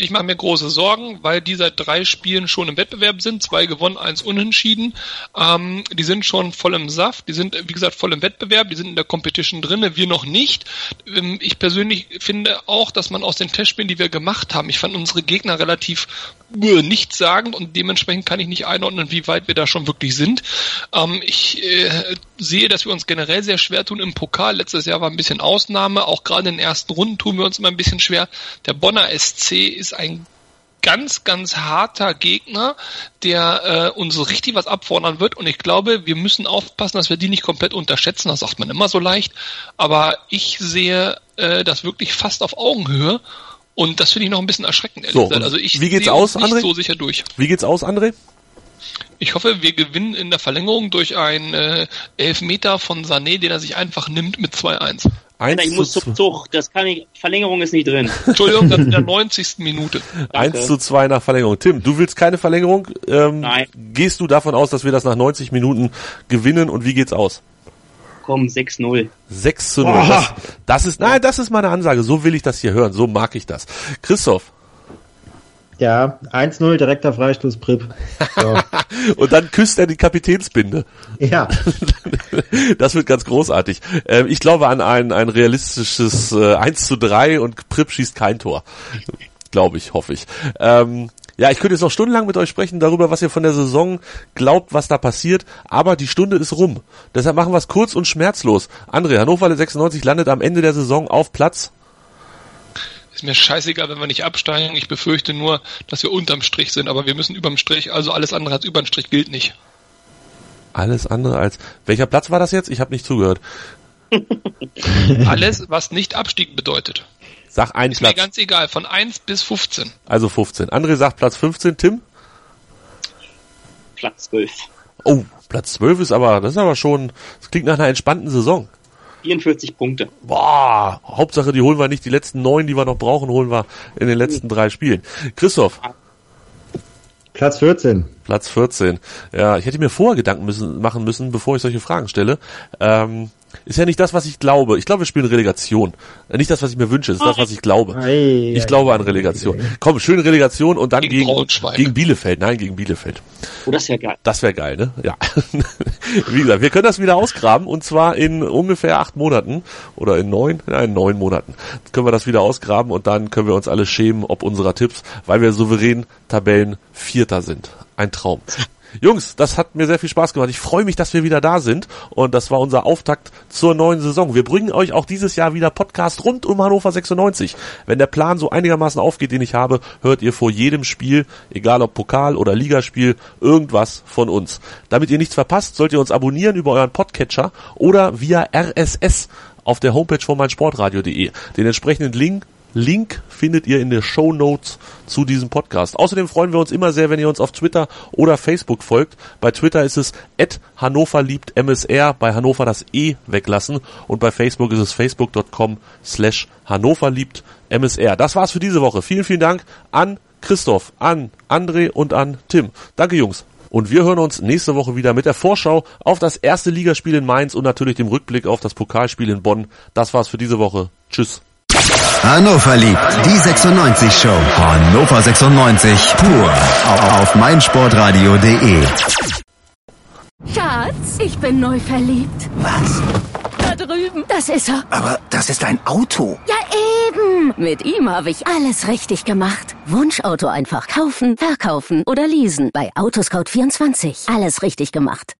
Ich mache mir große Sorgen, weil die seit drei Spielen schon im Wettbewerb sind. Zwei gewonnen, eins unentschieden. Ähm, die sind schon voll im Saft. Die sind, wie gesagt, voll im Wettbewerb. Die sind in der Competition drinne. Wir noch nicht. Ähm, ich persönlich finde auch, dass man aus den Testspielen, die wir gemacht haben, ich fand unsere Gegner relativ äh, nichtssagend und dementsprechend kann ich nicht einordnen, wie weit wir da schon wirklich sind. Ähm, ich äh, sehe, dass wir uns generell sehr schwer tun im Pokal. Letztes Jahr war ein bisschen Ausnahme. Auch gerade in den ersten Runden tun wir uns immer ein bisschen schwer. Der Bonner SC ist ein ganz, ganz harter Gegner, der äh, uns so richtig was abfordern wird. Und ich glaube, wir müssen aufpassen, dass wir die nicht komplett unterschätzen. Das sagt man immer so leicht. Aber ich sehe äh, das wirklich fast auf Augenhöhe. Und das finde ich noch ein bisschen erschreckend, ehrlich
so,
gesagt. Also ich
wie geht's aus,
nicht
André?
so sicher durch.
Wie geht's aus, André?
Ich hoffe, wir gewinnen in der Verlängerung durch einen äh, Elfmeter von Sané, den er sich einfach nimmt mit 2-1.
Alter, ich muss zum Zug. Das kann ich. Verlängerung ist nicht drin.
Entschuldigung, das in der 90. Minute.
1 zu 2 nach Verlängerung. Tim, du willst keine Verlängerung? Ähm,
Nein.
Gehst du davon aus, dass wir das nach 90 Minuten gewinnen und wie geht's aus?
Komm, 6-0.
6 zu 0. Das, das ist, nein, das ist meine Ansage. So will ich das hier hören. So mag ich das. Christoph.
Ja, 1-0, direkter Freistoß, Prip. So.
Und dann küsst er die Kapitänsbinde.
ja,
Das wird ganz großartig. Ähm, ich glaube an ein, ein realistisches äh, 1 zu 3 und Prip schießt kein Tor. glaube ich, hoffe ich. Ähm, ja, ich könnte jetzt noch stundenlang mit euch sprechen darüber, was ihr von der Saison glaubt, was da passiert, aber die Stunde ist rum. Deshalb machen wir es kurz und schmerzlos. André, Hannover 96 landet am Ende der Saison auf Platz
ist mir scheißegal, wenn wir nicht absteigen. Ich befürchte nur, dass wir unterm Strich sind, aber wir müssen überm Strich, also alles andere als überm Strich gilt nicht.
Alles andere als. Welcher Platz war das jetzt? Ich habe nicht zugehört.
alles, was nicht Abstieg bedeutet.
Sag einen
ist
Platz.
Ist mir ganz egal, von 1 bis 15.
Also 15. André sagt Platz 15, Tim?
Platz 12.
Oh, Platz 12 ist aber, das ist aber schon, das klingt nach einer entspannten Saison.
44 Punkte.
Boah, Hauptsache, die holen wir nicht. Die letzten neun, die wir noch brauchen, holen wir in den letzten drei Spielen. Christoph.
Platz 14.
Platz 14. Ja, ich hätte mir vorher Gedanken müssen, machen müssen, bevor ich solche Fragen stelle. Ähm, ist ja nicht das, was ich glaube. Ich glaube, wir spielen Relegation. Nicht das, was ich mir wünsche, ist das, was ich glaube. Ich glaube an Relegation. Komm, schön Relegation und dann
Gegen
gegen, gegen Bielefeld. Nein, gegen Bielefeld.
Oh, das wäre geil.
Das wäre geil, ne? Ja. Wie gesagt, wir können das wieder ausgraben und zwar in ungefähr acht Monaten oder in neun, ja, in neun Monaten können wir das wieder ausgraben und dann können wir uns alle schämen ob unserer Tipps, weil wir souverän Tabellen Vierter sind. Ein Traum. Jungs, das hat mir sehr viel Spaß gemacht. Ich freue mich, dass wir wieder da sind und das war unser Auftakt zur neuen Saison. Wir bringen euch auch dieses Jahr wieder Podcast rund um Hannover 96. Wenn der Plan so einigermaßen aufgeht, den ich habe, hört ihr vor jedem Spiel, egal ob Pokal oder Ligaspiel, irgendwas von uns. Damit ihr nichts verpasst, sollt ihr uns abonnieren über euren Podcatcher oder via RSS auf der Homepage von meinsportradio.de. Den entsprechenden Link Link findet ihr in den Show Notes zu diesem Podcast. Außerdem freuen wir uns immer sehr, wenn ihr uns auf Twitter oder Facebook folgt. Bei Twitter ist es at Hannover liebt MSR, bei Hannover das E weglassen und bei Facebook ist es facebook.com slash Hannover liebt MSR. Das war's für diese Woche. Vielen, vielen Dank an Christoph, an André und an Tim. Danke Jungs. Und wir hören uns nächste Woche wieder mit der Vorschau auf das erste Ligaspiel in Mainz und natürlich dem Rückblick auf das Pokalspiel in Bonn. Das war's für diese Woche. Tschüss.
Hannover liebt die 96 Show. Hannover 96 pur auf meinsportradio.de.
Schatz, ich bin neu verliebt.
Was?
Da drüben. Das ist er.
Aber das ist ein Auto.
Ja, eben. Mit ihm habe ich alles richtig gemacht. Wunschauto einfach kaufen, verkaufen oder leasen. Bei Autoscout24. Alles richtig gemacht.